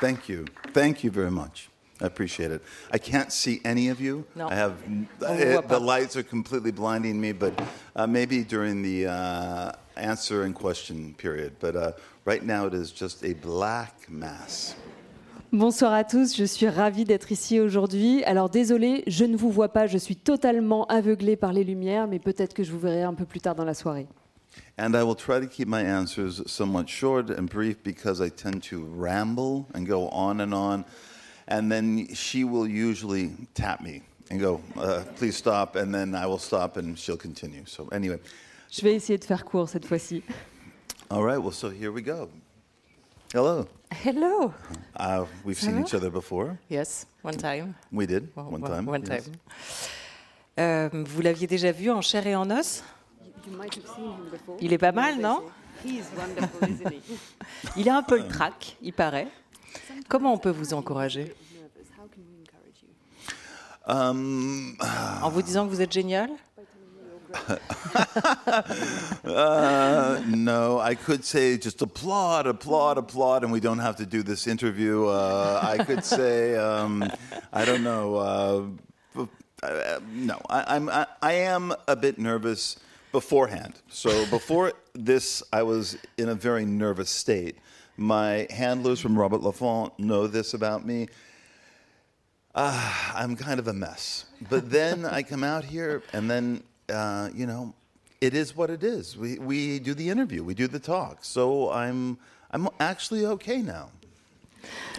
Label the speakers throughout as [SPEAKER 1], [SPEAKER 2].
[SPEAKER 1] Thank you. Thank you very much. I appreciate it. I can't see any of you.
[SPEAKER 2] No.
[SPEAKER 1] I have it-
[SPEAKER 2] voit
[SPEAKER 1] the lights are completely blinding me, but uh, maybe during the uh, answer and question period. But uh, right now, it is just a black mass.
[SPEAKER 3] Bonsoir à tous, je suis ravie d'être ici aujourd'hui. Alors désolé, je ne vous vois pas, je suis totalement aveuglée par les lumières, mais peut-être que je vous verrai un peu plus tard dans la soirée.
[SPEAKER 1] And I will try to keep my answers somewhat short and brief because I tend to ramble and go on and on. And then she will usually tap me and go, uh, please stop. And then I will stop and she'll continue. So, anyway,
[SPEAKER 3] Je vais essayer de faire court cette fois-ci.
[SPEAKER 1] all right, well, so here we go. Hello.
[SPEAKER 2] Hello.
[SPEAKER 1] Uh, we've seen each other before.
[SPEAKER 2] Yes, one time.
[SPEAKER 1] We did,
[SPEAKER 2] One-
[SPEAKER 1] one
[SPEAKER 2] one-
[SPEAKER 1] time.
[SPEAKER 2] one
[SPEAKER 1] yes.
[SPEAKER 2] time. Euh, vous l'aviez déjà vu en chair et en os Il est pas mal, non? Il a un peu le trac, il paraît. Comment on peut vous encourager?
[SPEAKER 1] Um,
[SPEAKER 2] En vous disant que vous êtes génial?
[SPEAKER 1] Uh, no, I could say just applaud, applaud, applaud, and we don't have to do this interview. Uh, I could say, um, I don't know. Uh, uh, no, I, I'm, I, I am a bit nervous beforehand. So before this, I was in a very nervous state. My handlers from Robert Laffont know this about me. Ah, I'm kind of a mess. But then I come out here, and then, uh, you know, it is what it is. We, we do the interview, we do the talk. So I'm, I'm actually okay now.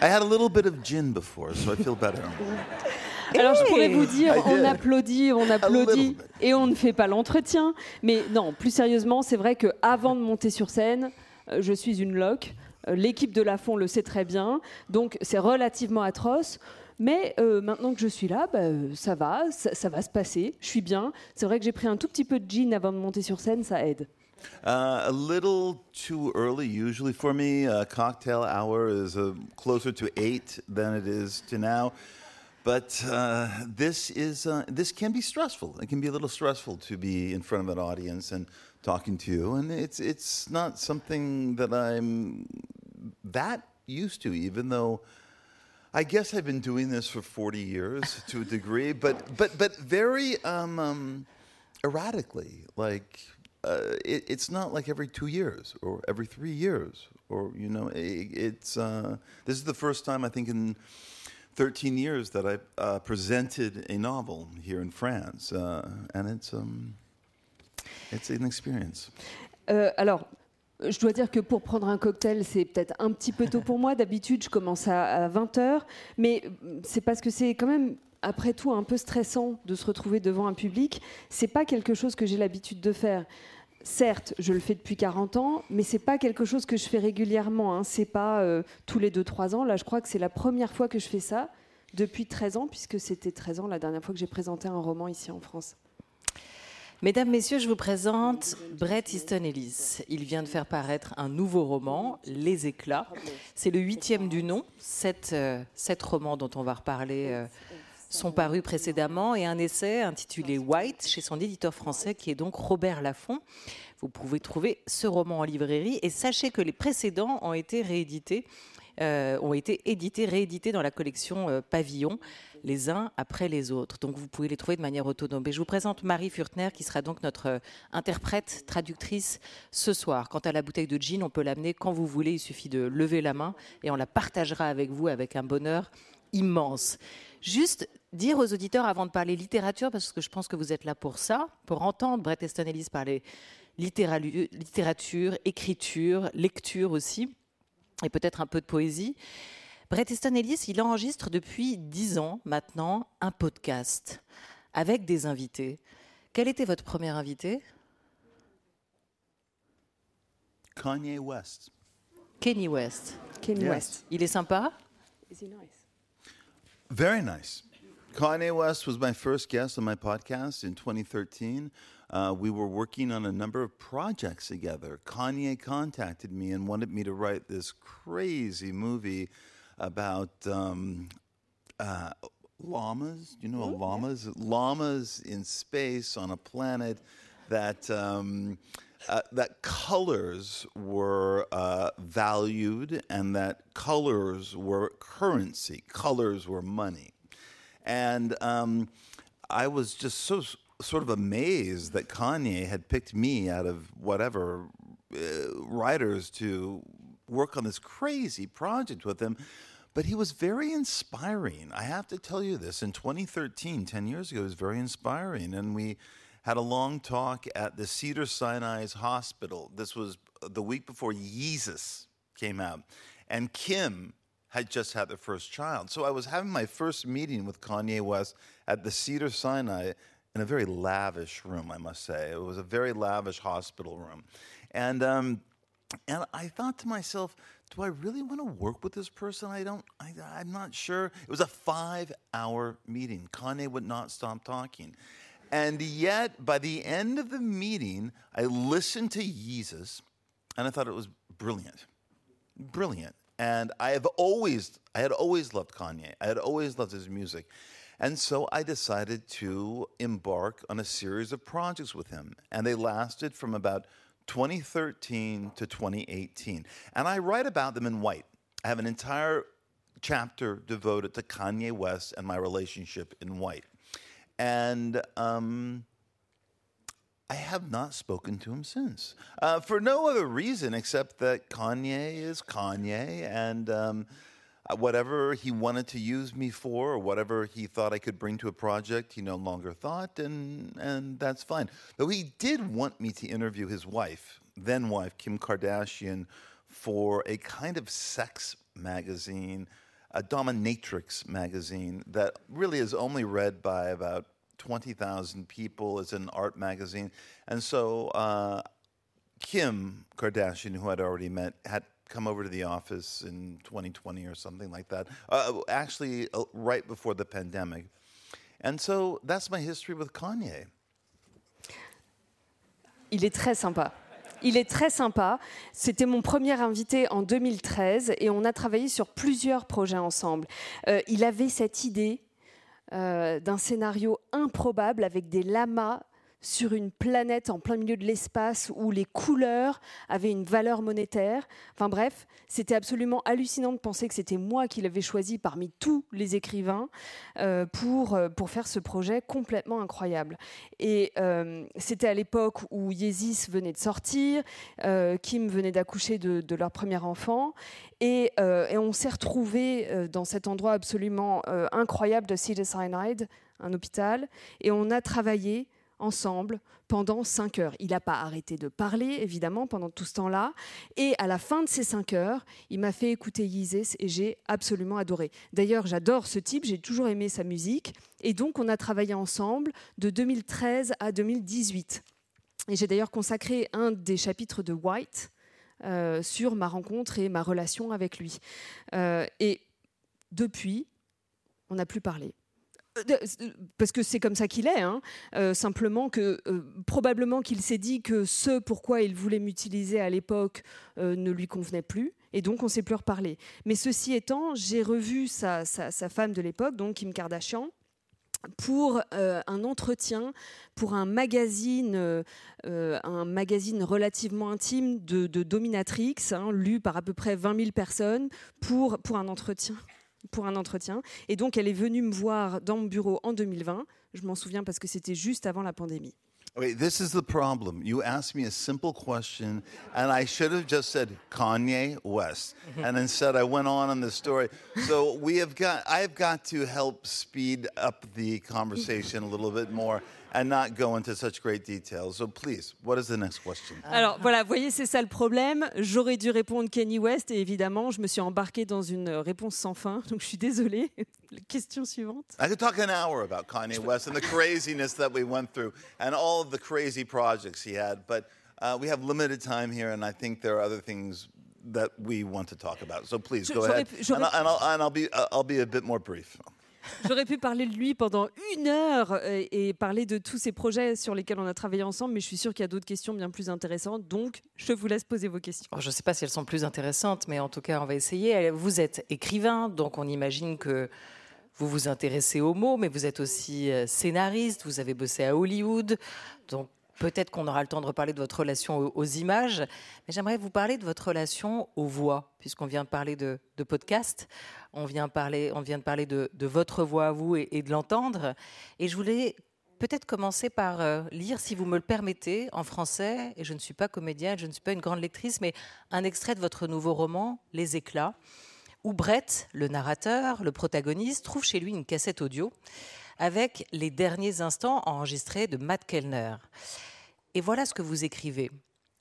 [SPEAKER 1] I had a little bit of gin before, so I feel better.
[SPEAKER 3] Alors je pourrais vous dire,
[SPEAKER 1] I
[SPEAKER 3] on applaudit, on applaudit et on ne fait pas l'entretien. Mais non, plus sérieusement, c'est vrai que avant de monter sur scène, euh, je suis une loque. Euh, L'équipe de la Fond le sait très bien, donc c'est relativement atroce. Mais euh, maintenant que je suis là, bah, ça va, ça, ça va se passer. Je suis bien. C'est vrai que j'ai pris un tout petit peu de gin avant de monter sur scène, ça aide.
[SPEAKER 1] Uh, a little too early, usually for me. Uh, cocktail hour is uh, closer to eight than it is to now. But uh, this is uh, this can be stressful. It can be a little stressful to be in front of an audience and talking to you, and it's it's not something that I'm that used to, even though. I guess I've been doing this for 40 years to a degree, but but but very um, um, erratically. Like uh, it, it's not like every two years or every three years, or you know, i it's uh, this is the first time I think in 13 years that I uh, presented a novel here in France, uh, and it's um, it's an experience.
[SPEAKER 3] Euh, alors, je dois dire que pour prendre un cocktail, c'est peut-être un petit peu tôt pour moi. D'habitude, je commence à, 20h, mais euh, c'est parce que c'est quand même, après tout, un peu stressant de se retrouver devant un public. C'est pas quelque chose que j'ai l'habitude de faire. Certes, je le fais depuis 40 ans, mais c'est pas quelque chose que je fais régulièrement. Hein. C'est pas euh, tous les 2-3 ans. Là, je crois que c'est la première fois que je fais ça depuis 13 ans, puisque c'était 13 ans la dernière fois que j'ai présenté un roman ici en France.
[SPEAKER 2] Mesdames, Messieurs, je vous présente Bret Easton Ellis. Il vient de faire paraître un nouveau roman, Les Éclats. C'est le huitième du nom. Sept, euh, romans dont on va reparler euh, sont parus précédemment et un essai intitulé White chez son éditeur français qui est donc Robert Laffont. Vous pouvez trouver ce roman en librairie et sachez que les précédents ont été réédités. euh, ont été édités, réédités dans la collection euh, Pavillon, les uns après les autres. Donc vous pouvez les trouver de manière autonome. Et je vous présente Marie Furtner, qui sera donc notre euh, interprète, traductrice ce soir. Quant à la bouteille de gin, on peut l'amener quand vous voulez. Il suffit de lever la main et on la partagera avec vous avec un bonheur immense. Juste dire aux auditeurs avant de parler littérature, parce que je pense que vous êtes là pour ça, pour entendre Bret Easton Ellis parler littérature, écriture, lecture aussi, et peut-être un peu de poésie. Bret Easton Ellis, il enregistre depuis dix ans maintenant un podcast avec des invités. Quel était votre premier invité?
[SPEAKER 1] Kanye West.
[SPEAKER 2] Kenny West.
[SPEAKER 3] Kenny
[SPEAKER 1] Yes.
[SPEAKER 3] West.
[SPEAKER 2] Il est sympa?
[SPEAKER 3] Is he nice?
[SPEAKER 1] Very nice. Kanye West was my first guest on my podcast in 2013. Uh, we were working on a number of projects together. Kanye contacted me and wanted me to write this crazy movie about um, uh, llamas. Do you know what llamas? Llamas in space on a planet that um, uh, that colors were uh, valued and that colors were currency, colors were money. And um, I was just so sort of amazed that Kanye had picked me out of whatever uh, writers to work on this crazy project with him. But he was very inspiring. I have to tell you this. In 2013, 10 years ago, he was very inspiring. And we had a long talk at the Cedar Sinai's Hospital. This was the week before Jesus came out. And Kim had just had their first child. So I was having my first meeting with Kanye West at the Cedar Sinai in a very lavish room, I must say. It was a very lavish hospital room. And, um, and I thought to myself, do I really want to work with this person? I don't, I, I'm not sure. It was a five hour meeting. Kanye would not stop talking. And yet, by the end of the meeting, I listened to Yeezus and I thought it was brilliant. Brilliant. And I have always, I had always loved Kanye. I had always loved his music. And so I decided to embark on a series of projects with him. And they lasted from about 2013 to 2018. And I write about them in white. I have an entire chapter devoted to Kanye West and my relationship in white. And um, I have not spoken to him since, uh, for no other reason except that Kanye is Kanye, and um, uh, whatever he wanted to use me for, or whatever he thought I could bring to a project, he no longer thought, and and that's fine. Though he did want me to interview his wife, then wife Kim Kardashian, for a kind of sex magazine, a dominatrix magazine that really is only read by about 20,000 people. It's an art magazine. And so uh, Kim Kardashian, who I'd already met, had come over to the office in 2020 or something like that, uh, actually, uh, right before the pandemic. And so that's my history with Kanye.
[SPEAKER 3] Il est très sympa. Il est très sympa. C'était mon premier invité en 2013 et on a travaillé sur plusieurs projets ensemble. Euh, il avait cette idée euh, d'un scénario improbable avec des lamas sur une planète en plein milieu de l'espace où les couleurs avaient une valeur monétaire. Enfin bref, c'était absolument hallucinant de penser que c'était moi qui l'avais choisi parmi tous les écrivains euh, pour, euh, pour faire ce projet complètement incroyable. Et euh, c'était à l'époque où Yeezus venait de sortir, Kim venait d'accoucher de, leur premier enfant, et, on s'est retrouvés dans cet endroit absolument incroyable de Cedar Sinai, un hôpital, et on a travaillé ensemble pendant cinq heures. Il n'a pas arrêté de parler, évidemment, pendant tout ce temps-là. Et à la fin de ces cinq heures, il m'a fait écouter Yeezus et j'ai absolument adoré. D'ailleurs, j'adore ce type, j'ai toujours aimé sa musique. Et donc, on a travaillé ensemble de 2013 à 2018. Et j'ai d'ailleurs consacré un des chapitres de White euh, sur ma rencontre et ma relation avec lui. Euh, et depuis, on n'a plus parlé parce que c'est comme ça qu'il est, hein. euh, simplement que euh, probablement qu'il s'est dit que ce pourquoi il voulait m'utiliser à l'époque euh, ne lui convenait plus, et donc on ne s'est plus reparlé. Mais ceci étant, j'ai revu sa, femme de l'époque, donc Kim Kardashian, pour un entretien pour un magazine, un magazine relativement intime de, dominatrix, hein, lu par à peu près 20 000 personnes, pour, pour un entretien pour un entretien. Et donc, elle est venue me voir dans mon bureau en 2020. Je m'en souviens parce que c'était juste avant la pandémie.
[SPEAKER 1] Wait, this is the problem. You asked me a simple question, and I should have just said Kanye West, and instead I went on in the story. So we have got, I have got to help speed up the conversation a little bit more. And not go into such great detail. So please, what is the next question?
[SPEAKER 3] Alors voilà, vous voyez, c'est ça le problème. J'aurais dû répondre Kenny West et évidemment, je me suis embarqué dans une réponse sans fin. Donc je suis désolée. Question suivante.
[SPEAKER 1] I could talk an hour about Kanye West and the craziness that we went through and all of the crazy projects he had, but uh, we have limited time here, and I think there are other things that we want to talk about. So please go ahead, and, I'll, and, I'll, and I'll be I'll be a bit more brief.
[SPEAKER 3] J'aurais pu parler de lui pendant une heure et, parler de tous ces projets sur lesquels on a travaillé ensemble, mais je suis sûre qu'il y a d'autres questions bien plus intéressantes. Donc, je vous laisse poser vos questions.
[SPEAKER 2] je ne sais pas si elles sont plus intéressantes, mais en tout cas, on va essayer. Vous êtes écrivain, donc on imagine que vous vous intéressez aux mots, mais vous êtes aussi euh, scénariste, vous avez bossé à Hollywood. Donc, Peut-être qu'on aura le temps de reparler de votre relation aux, images, mais j'aimerais vous parler de votre relation aux voix, puisqu'on vient de parler de, podcast, on vient, de parler de, votre voix à vous et, de l'entendre. Et je voulais peut-être commencer par euh, lire, si vous me le permettez, en français, et je ne suis pas comédienne, je ne suis pas une grande lectrice, mais un extrait de votre nouveau roman, Les éclats, où Brett, le narrateur, le protagoniste, trouve chez lui une cassette audio avec les derniers instants enregistrés de Matt Kellner. Et voilà ce que vous écrivez.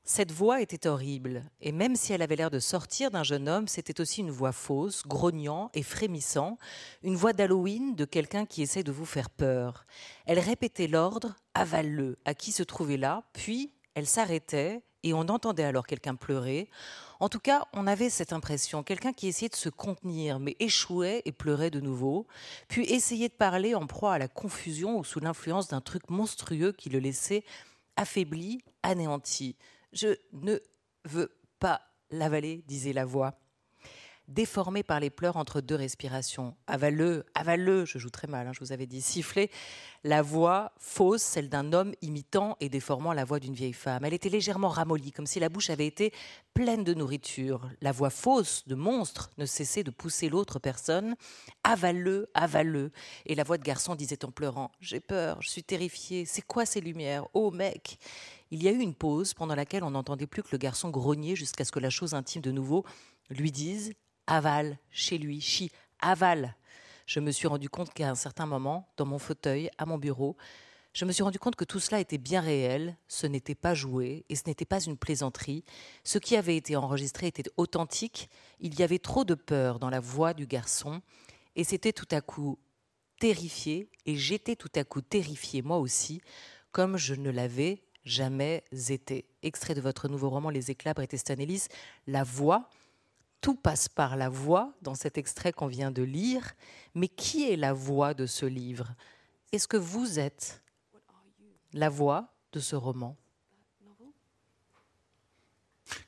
[SPEAKER 2] Cette voix était horrible, et même si elle avait l'air de sortir d'un jeune homme, c'était aussi une voix fausse, grognant et frémissant, une voix d'Halloween de quelqu'un qui essaie de vous faire peur. Elle répétait l'ordre avale-le à qui se trouvait là, puis elle s'arrêtait et on entendait alors quelqu'un pleurer. En tout cas, on avait cette impression, quelqu'un qui essayait de se contenir, mais échouait et pleurait de nouveau, puis essayait de parler en proie à la confusion ou sous l'influence d'un truc monstrueux qui le laissait affaibli, anéanti. Je ne veux pas l'avaler, disait la voix déformé par les pleurs entre deux respirations. Avaleux, avaleux, je joue très mal, hein, je vous avais dit, siffler la voix fausse, celle d'un homme imitant et déformant la voix d'une vieille femme. Elle était légèrement ramollie, comme si la bouche avait été pleine de nourriture. La voix fausse de monstre ne cessait de pousser l'autre personne. Avaleux, avaleux. Et la voix de garçon disait en pleurant J'ai peur, je suis terrifiée, c'est quoi ces lumières? Oh mec il y a eu une pause pendant laquelle on n'entendait plus que le garçon grogner jusqu'à ce que la chose intime de nouveau lui dise Aval, chez lui, chi, aval. Je me suis rendu compte qu'à un certain moment, dans mon fauteuil, à mon bureau, je me suis rendu compte que tout cela était bien réel, ce n'était pas joué et ce n'était pas une plaisanterie. Ce qui avait été enregistré était authentique, il y avait trop de peur dans la voix du garçon et c'était tout à coup terrifié et j'étais tout à coup terrifié moi aussi, comme je ne l'avais jamais été. Extrait de votre nouveau roman Les éclats, Bret Easton Ellis, la voix tout passe par la voix dans cet extrait qu'on vient de lire. Mais qui est la voix de ce livre? Est-ce que vous êtes la voix de ce roman?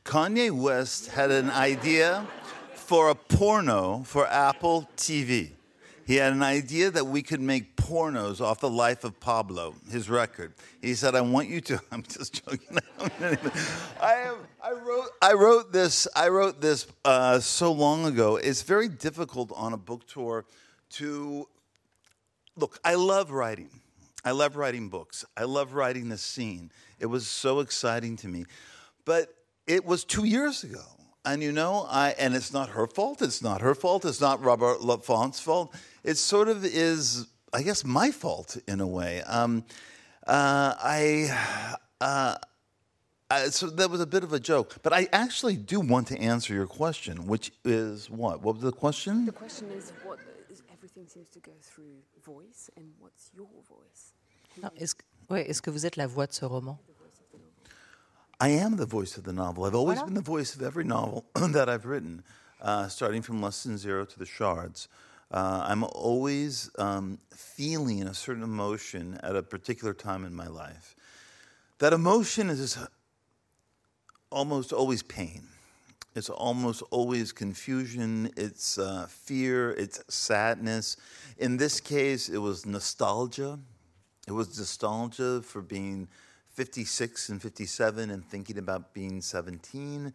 [SPEAKER 1] Kanye West had an idea for a porno for Apple TV. He had an idea that we could make pornos off the life of Pablo, his record. He said, I want you to, I'm just joking. I, I, wrote, I wrote this, I wrote this uh, so long ago. It's very difficult on a book tour to, look, I love writing. I love writing books. I love writing the scene. It was so exciting to me. But it was two years ago. And you know, I and it's not her fault. It's not her fault. It's not Robert Lafont's fault. It sort of is, I guess, my fault in a way. Um, uh, I, uh, I, so that was a bit of a joke, but I actually do want to answer your question, which is what? What was the question?
[SPEAKER 4] The question is what is, everything seems to go through voice, and what's your voice?
[SPEAKER 2] Non, est-ce, ouais, est-ce que vous êtes la voix de ce roman?
[SPEAKER 1] I am the voice of the novel. I've always voilà. been the voice of every novel that I've written, uh, starting from Less Than Zero to The Shards. Uh, I'm always um, feeling a certain emotion at a particular time in my life. That emotion is almost always pain. It's almost always confusion, it's uh, fear, it's sadness. In this case, it was nostalgia. It was nostalgia for being 56 and 57 and thinking about being 17.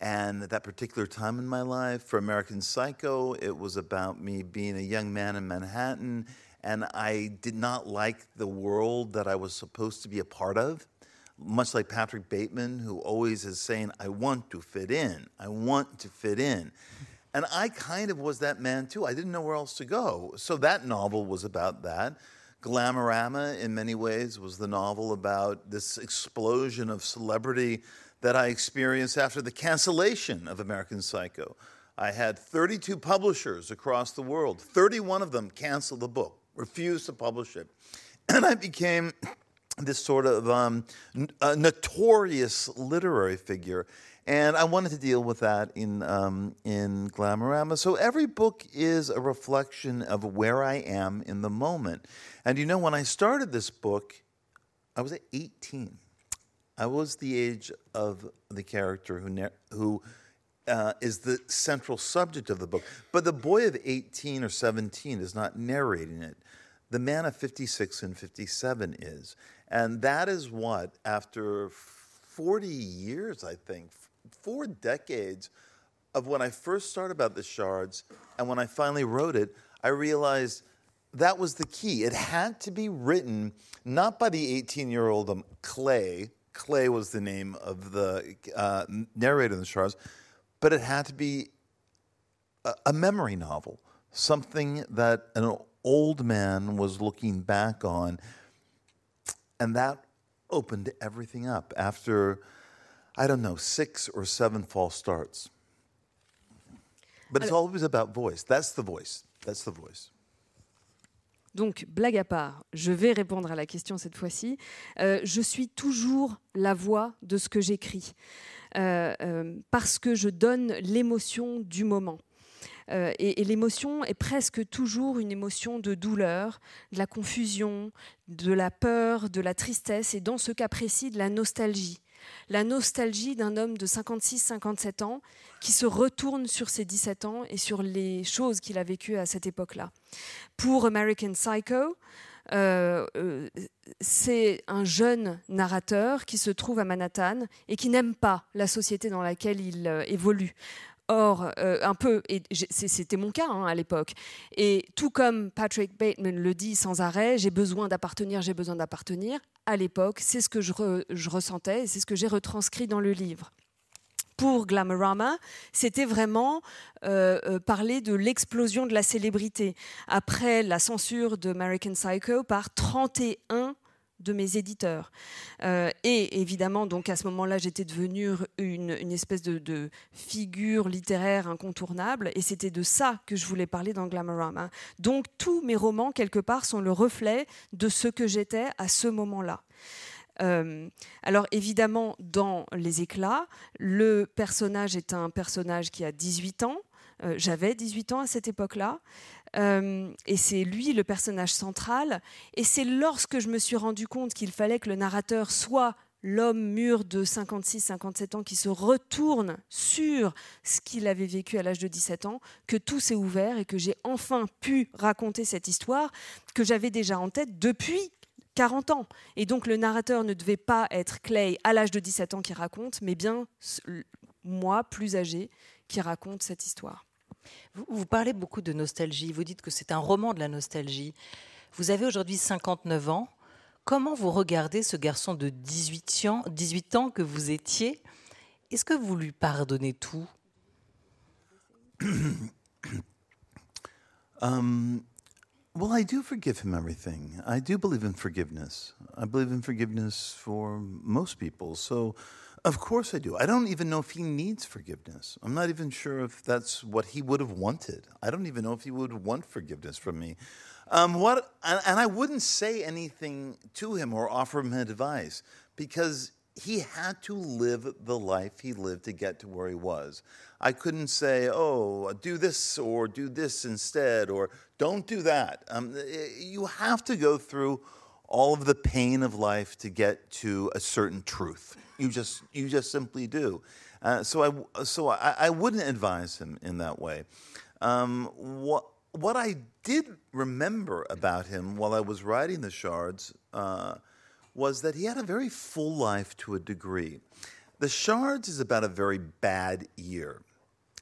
[SPEAKER 1] And at that particular time in my life, for American Psycho, it was about me being a young man in Manhattan. And I did not like the world that I was supposed to be a part of. Much like Patrick Bateman, who always is saying, I want to fit in. I want to fit in. And I kind of was that man too. I didn't know where else to go. So that novel was about that. Glamorama, in many ways, was the novel about this explosion of celebrity that I experienced after the cancellation of American Psycho. I had 32 publishers across the world. 31 of them canceled the book, refused to publish it. And I became this sort of um, notorious literary figure. And I wanted to deal with that in, um, in Glamorama. So every book is a reflection of where I am in the moment. And you know, when I started this book, I was 18. I was the age of the character who, who uh, is the central subject of the book. But the boy of 18 or 17 is not narrating it. The man of 56 and 57 is. And that is what, after 40 years, I think, four decades of when I first started about the shards and when I finally wrote it, I realized that was the key. It had to be written not by the 18 year old um, Clay, Clay was the name of the uh, narrator in the shards, but it had to be a, a memory novel, something that an old man was looking back on. And that opened everything up after, I don't know, six or seven false starts. But it's always about voice. That's the voice. That's the voice.
[SPEAKER 3] Donc, blague à part, je vais répondre à la question cette fois-ci. Euh, je suis toujours la voix de ce que j'écris, euh, euh, parce que je donne l'émotion du moment. Et, et l'émotion est presque toujours une émotion de douleur, de la confusion, de la peur, de la tristesse, et dans ce cas précis, de la nostalgie. La nostalgie d'un homme de 56-57 ans qui se retourne sur ses 17 ans et sur les choses qu'il a vécues à cette époque-là. Pour American Psycho, euh, euh, c'est un jeune narrateur qui se trouve à Manhattan et qui n'aime pas la société dans laquelle il euh, évolue. Or, euh, un peu, et c'était mon cas hein, à l'époque, et tout comme Patrick Bateman le dit sans arrêt, j'ai besoin d'appartenir, j'ai besoin d'appartenir, à l'époque, c'est ce que je ressentais et c'est ce que j'ai retranscrit dans le livre. Pour Glamorama, c'était vraiment euh, euh, parler de l'explosion de la célébrité. Après la censure de American Psycho par 31 de mes éditeurs. Euh, et évidemment, donc à ce moment-là, j'étais devenue une, une espèce de, figure littéraire incontournable, et c'était de ça que je voulais parler dans Glamorama. Donc tous mes romans, quelque part, sont le reflet de ce que j'étais à ce moment-là. Euh, alors évidemment, dans Les éclats, le personnage est un personnage qui a 18 ans. Euh, J'avais 18 ans à cette époque-là. Euh, et c'est lui le personnage central. Et c'est lorsque je me suis rendu compte qu'il fallait que le narrateur soit l'homme mûr de 56-57 ans qui se retourne sur ce qu'il avait vécu à l'âge de 17 ans, que tout s'est ouvert et que j'ai enfin pu raconter cette histoire que j'avais déjà en tête depuis 40 ans. Et donc le narrateur ne devait pas être Clay à l'âge de 17 ans qui raconte, mais bien moi, plus âgé, qui raconte cette histoire.
[SPEAKER 2] Vous, parlez beaucoup de nostalgie. Vous dites que c'est un roman de la nostalgie. Vous avez aujourd'hui 59 ans. Comment vous regardez ce garçon de 18 ans, 18 ans que vous étiez? Est-ce que vous lui pardonnez tout?
[SPEAKER 1] Um, well, I do forgive him everything. I do believe in forgiveness. I believe in forgiveness for most people. So, of course, I do. I don't even know if he needs forgiveness. I'm not even sure if that's what he would have wanted. I don't even know if he would want forgiveness from me. Um, what, and, and I wouldn't say anything to him or offer him advice because he had to live the life he lived to get to where he was. I couldn't say, oh, do this or do this instead or don't do that. Um, you have to go through all of the pain of life to get to a certain truth. You just, you just simply do. Uh, so I, so I, I wouldn't advise him in that way. Um, what, what I did remember about him while I was writing the shards uh, was that he had a very full life to a degree. The Shards is about a very bad year.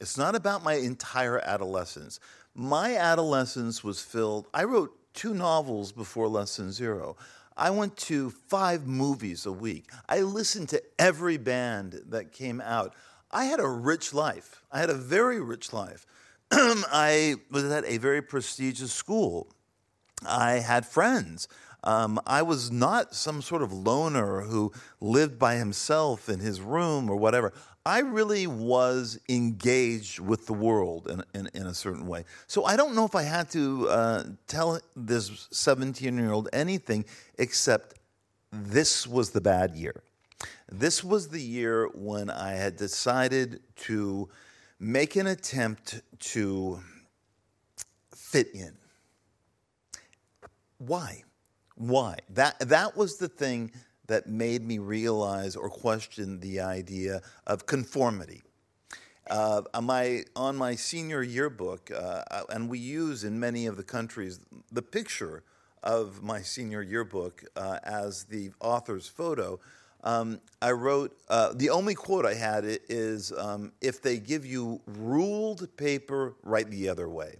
[SPEAKER 1] It's not about my entire adolescence. My adolescence was filled, I wrote two novels before Lesson Zero. I went to five movies a week. I listened to every band that came out. I had a rich life. I had a very rich life. I was at a very prestigious school. I had friends. Um, I was not some sort of loner who lived by himself in his room or whatever. I really was engaged with the world in, in, in a certain way. So I don't know if I had to uh, tell this 17 year old anything except this was the bad year. This was the year when I had decided to make an attempt to fit in. Why? Why? That that was the thing that made me realize or question the idea of conformity. Uh, on my on my senior yearbook, uh, and we use in many of the countries the picture of my senior yearbook uh, as the author's photo, um, I wrote uh, the only quote I had is um, if they give you ruled paper, write the other way.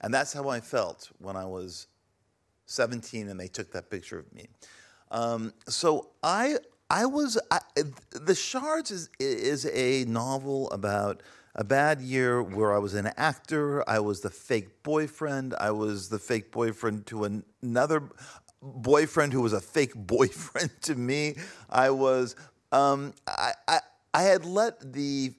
[SPEAKER 1] And that's how I felt when I was 17 and they took that picture of me. Um, so I, I was, I, The Shards is, is a novel about a bad year where I was an actor, I was the fake boyfriend, I was the fake boyfriend to an, another boyfriend who was a fake boyfriend to me. I was, um, I, I, I had let the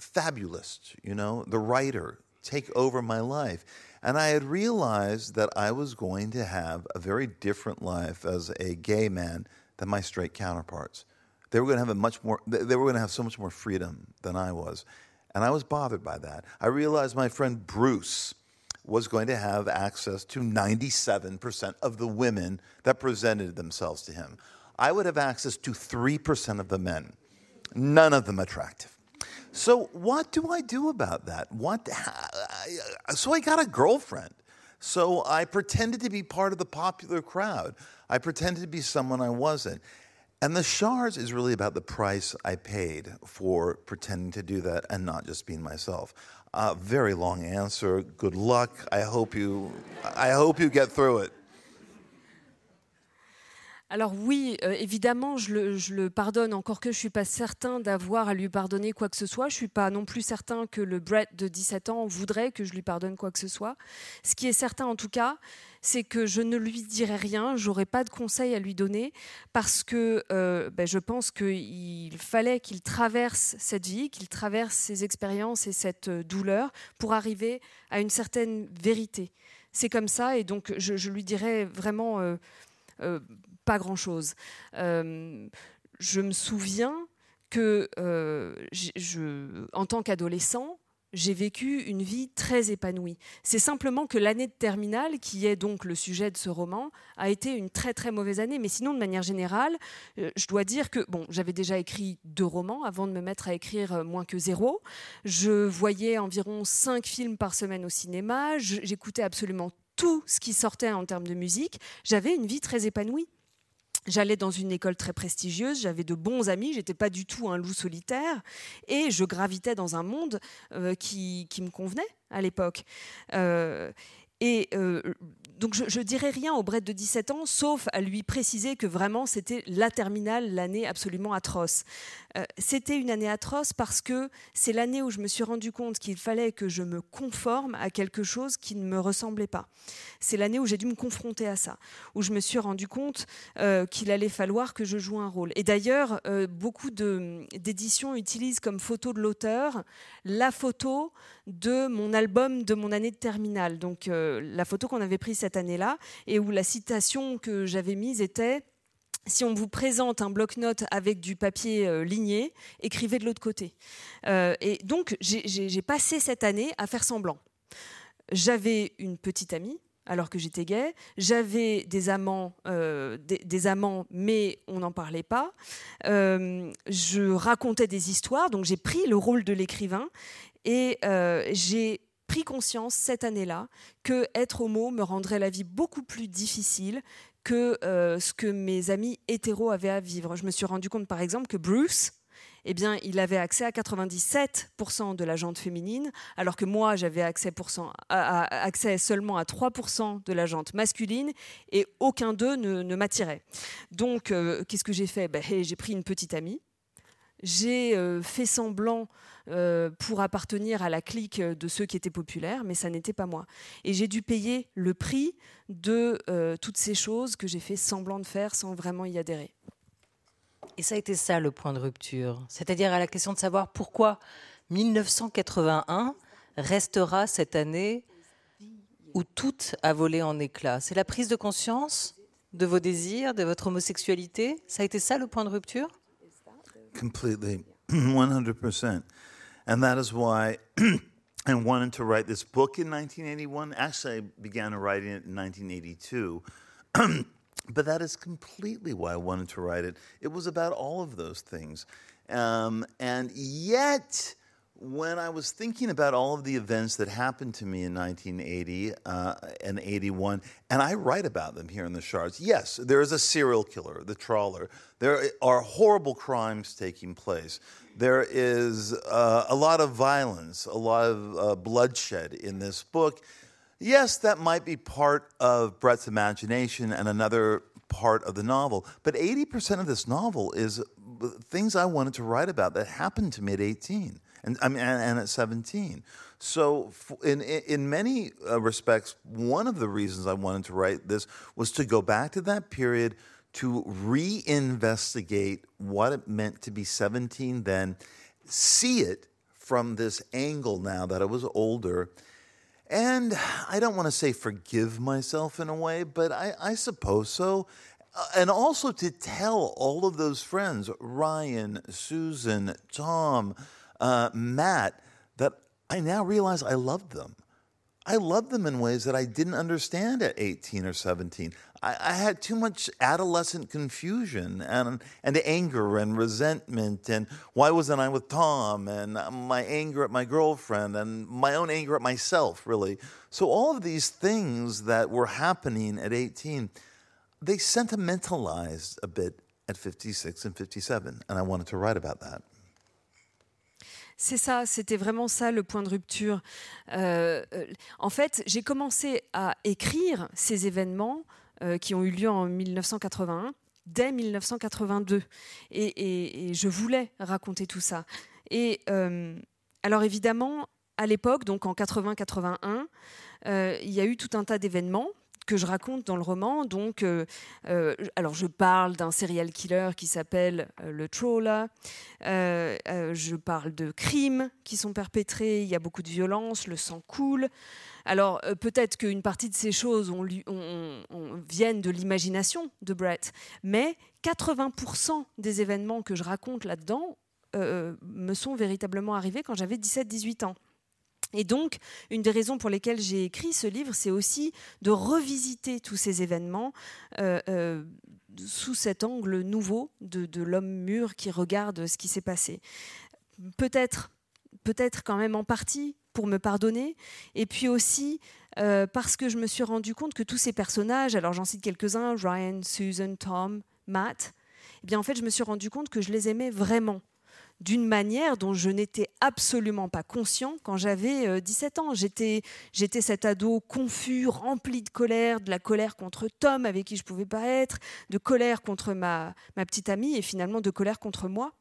[SPEAKER 1] fabulist, you know, the writer, take over my life. And I had realized that I was going to have a very different life as a gay man than my straight counterparts. They were going to have a much more, they were going to have so much more freedom than I was. And I was bothered by that. I realized my friend Bruce was going to have access to 97% of the women that presented themselves to him. I would have access to 3% of the men, none of them attractive. So, what do I do about that? What, so, I got a girlfriend. So, I pretended to be part of the popular crowd. I pretended to be someone I wasn't. And the shards is really about the price I paid for pretending to do that and not just being myself. Uh, very long answer. Good luck. I hope you, I hope you get through it.
[SPEAKER 3] Alors oui, euh, évidemment, je le, pardonne, encore que je ne suis pas certain d'avoir à lui pardonner quoi que ce soit. Je ne suis pas non plus certain que le Brett de 17 ans voudrait que je lui pardonne quoi que ce soit. Ce qui est certain en tout cas, c'est que je ne lui dirai rien, j'aurai pas de conseils à lui donner, parce que euh, ben, je pense qu'il fallait qu'il traverse cette vie, qu'il traverse ces expériences et cette euh, douleur pour arriver à une certaine vérité. C'est comme ça, et donc je, lui dirais vraiment pas grand-chose. Euh, je me souviens que, euh, en tant qu'adolescent, j'ai vécu une vie très épanouie. C'est simplement que l'année de terminale, qui est donc le sujet de ce roman, a été une très très mauvaise année. Mais sinon, de manière générale, euh, je dois dire que bon, j'avais déjà écrit deux romans avant de me mettre à écrire moins que zéro. Je voyais environ cinq films par semaine au cinéma. J'écoutais absolument tout ce qui sortait en termes de musique. J'avais une vie très épanouie. J'allais dans une école très prestigieuse, j'avais de bons amis, j'étais pas du tout un loup solitaire, et je gravitais dans un monde euh, qui, me convenait à l'époque. Euh, et euh, donc je, ne dirais rien au Brett de 17 ans, sauf à lui préciser que vraiment c'était la terminale, l'année absolument atroce. Euh, c'était une année atroce parce que c'est l'année où je me suis rendu compte qu'il fallait que je me conforme à quelque chose qui ne me ressemblait pas. C'est l'année où j'ai dû me confronter à ça, où je me suis rendu compte euh, qu'il allait falloir que je joue un rôle. Et d'ailleurs, beaucoup d'éditions utilisent comme photo de l'auteur la photo de mon album de mon année de terminale. Donc euh, la photo qu'on avait prise cette année-là et où la citation que j'avais mise était si on vous présente un bloc-notes avec du papier euh, ligné, écrivez de l'autre côté. Euh, et donc j'ai passé cette année à faire semblant. J'avais une petite amie alors que j'étais gay. J'avais des amants, amants, mais on n'en parlait pas. je racontais des histoires, donc j'ai pris le rôle de l'écrivain et euh, j'ai pris conscience cette année-là que être homo me rendrait la vie beaucoup plus difficile que euh, ce que mes amis hétéros avaient à vivre. Je me suis rendu compte, par exemple, que Bruce, eh bien, il avait accès à 97% de la jante féminine, alors que moi, j'avais accès, seulement à 3% de la jante masculine, et aucun d'eux ne, m'attirait. Donc, euh, qu'est-ce que j'ai fait? Ben, J'ai pris une petite amie, j'ai fait semblant euh, pour appartenir à la clique de ceux qui étaient populaires, mais ça n'était pas moi. Et j'ai dû payer le prix de euh, toutes ces choses que j'ai fait semblant de faire sans vraiment y adhérer.
[SPEAKER 2] Et ça a été ça le point de rupture, c'est-à-dire à la question de savoir pourquoi 1981 restera cette année où tout a volé en éclats. C'est la prise de conscience de vos désirs, de votre homosexualité? Ça a été ça le point de rupture?
[SPEAKER 1] Completely, 100%. And that is why I wanted to write this book in 1981. Actually, I began writing it in 1982. but that is completely why I wanted to write it. It was about all of those things. Um, and yet, when I was thinking about all of the events that happened to me in 1980 uh, and 81, and I write about them here in the Shards, yes, there is a serial killer, the trawler. There are horrible crimes taking place. There is uh, a lot of violence, a lot of uh, bloodshed in this book. Yes, that might be part of Brett's imagination and another part of the novel, but 80% of this novel is things I wanted to write about that happened to me at 18 and, I mean, and at 17. So, in, in many uh, respects, one of the reasons I wanted to write this was to go back to that period to reinvestigate what it meant to be 17 then, see it from this angle now that I was older. And I don't want to say forgive myself in a way, but I, I suppose so. Uh, and also to tell all of those friends, Ryan, Susan, Tom, uh, Matt, that I now realize I loved them. I loved them in ways that I didn't understand at 18 or 17. I, I, had too much adolescent confusion and, and anger and resentment. And why wasn't I with Tom? And my anger at my girlfriend and my own anger at myself, really. So, all of these things that were happening at 18, they sentimentalized a bit at 56 and 57. And I wanted to write about that.
[SPEAKER 3] C'est ça, c'était vraiment ça le point de rupture. Euh, euh, en fait, j'ai commencé à écrire ces événements qui ont eu lieu en 1981 dès 1982. Et, je voulais raconter tout ça. Et alors évidemment, à l'époque, donc en 80-81, il y a eu tout un tas d'événements que je raconte dans le roman. Donc, euh, euh, alors je parle d'un serial killer qui s'appelle euh, le Trawler. je parle de crimes qui sont perpétrés. Il y a beaucoup de violence, le sang coule. Alors peut-être qu'une partie de ces choses viennent de l'imagination de Brett, mais 80% des événements que je raconte là-dedans me sont véritablement arrivés quand j'avais 17-18 ans. Et donc, une des raisons pour lesquelles j'ai écrit ce livre, c'est aussi de revisiter tous ces événements euh, euh, sous cet angle nouveau de, l'homme mûr qui regarde ce qui s'est passé. Peut-être, peut-être quand même en partie pour me pardonner, et puis aussi euh, parce que je me suis rendu compte que tous ces personnages, alors j'en cite quelques-uns, Ryan, Susan, Tom, Matt, eh bien en fait je me suis rendu compte que je les aimais vraiment d'une manière dont je n'étais absolument pas conscient quand j'avais 17 euh, ans. J'étais, j'étais cet ado confus, rempli de colère, de la colère contre Tom avec qui je pouvais pas être, de colère contre ma, ma petite amie et finalement de colère contre moi.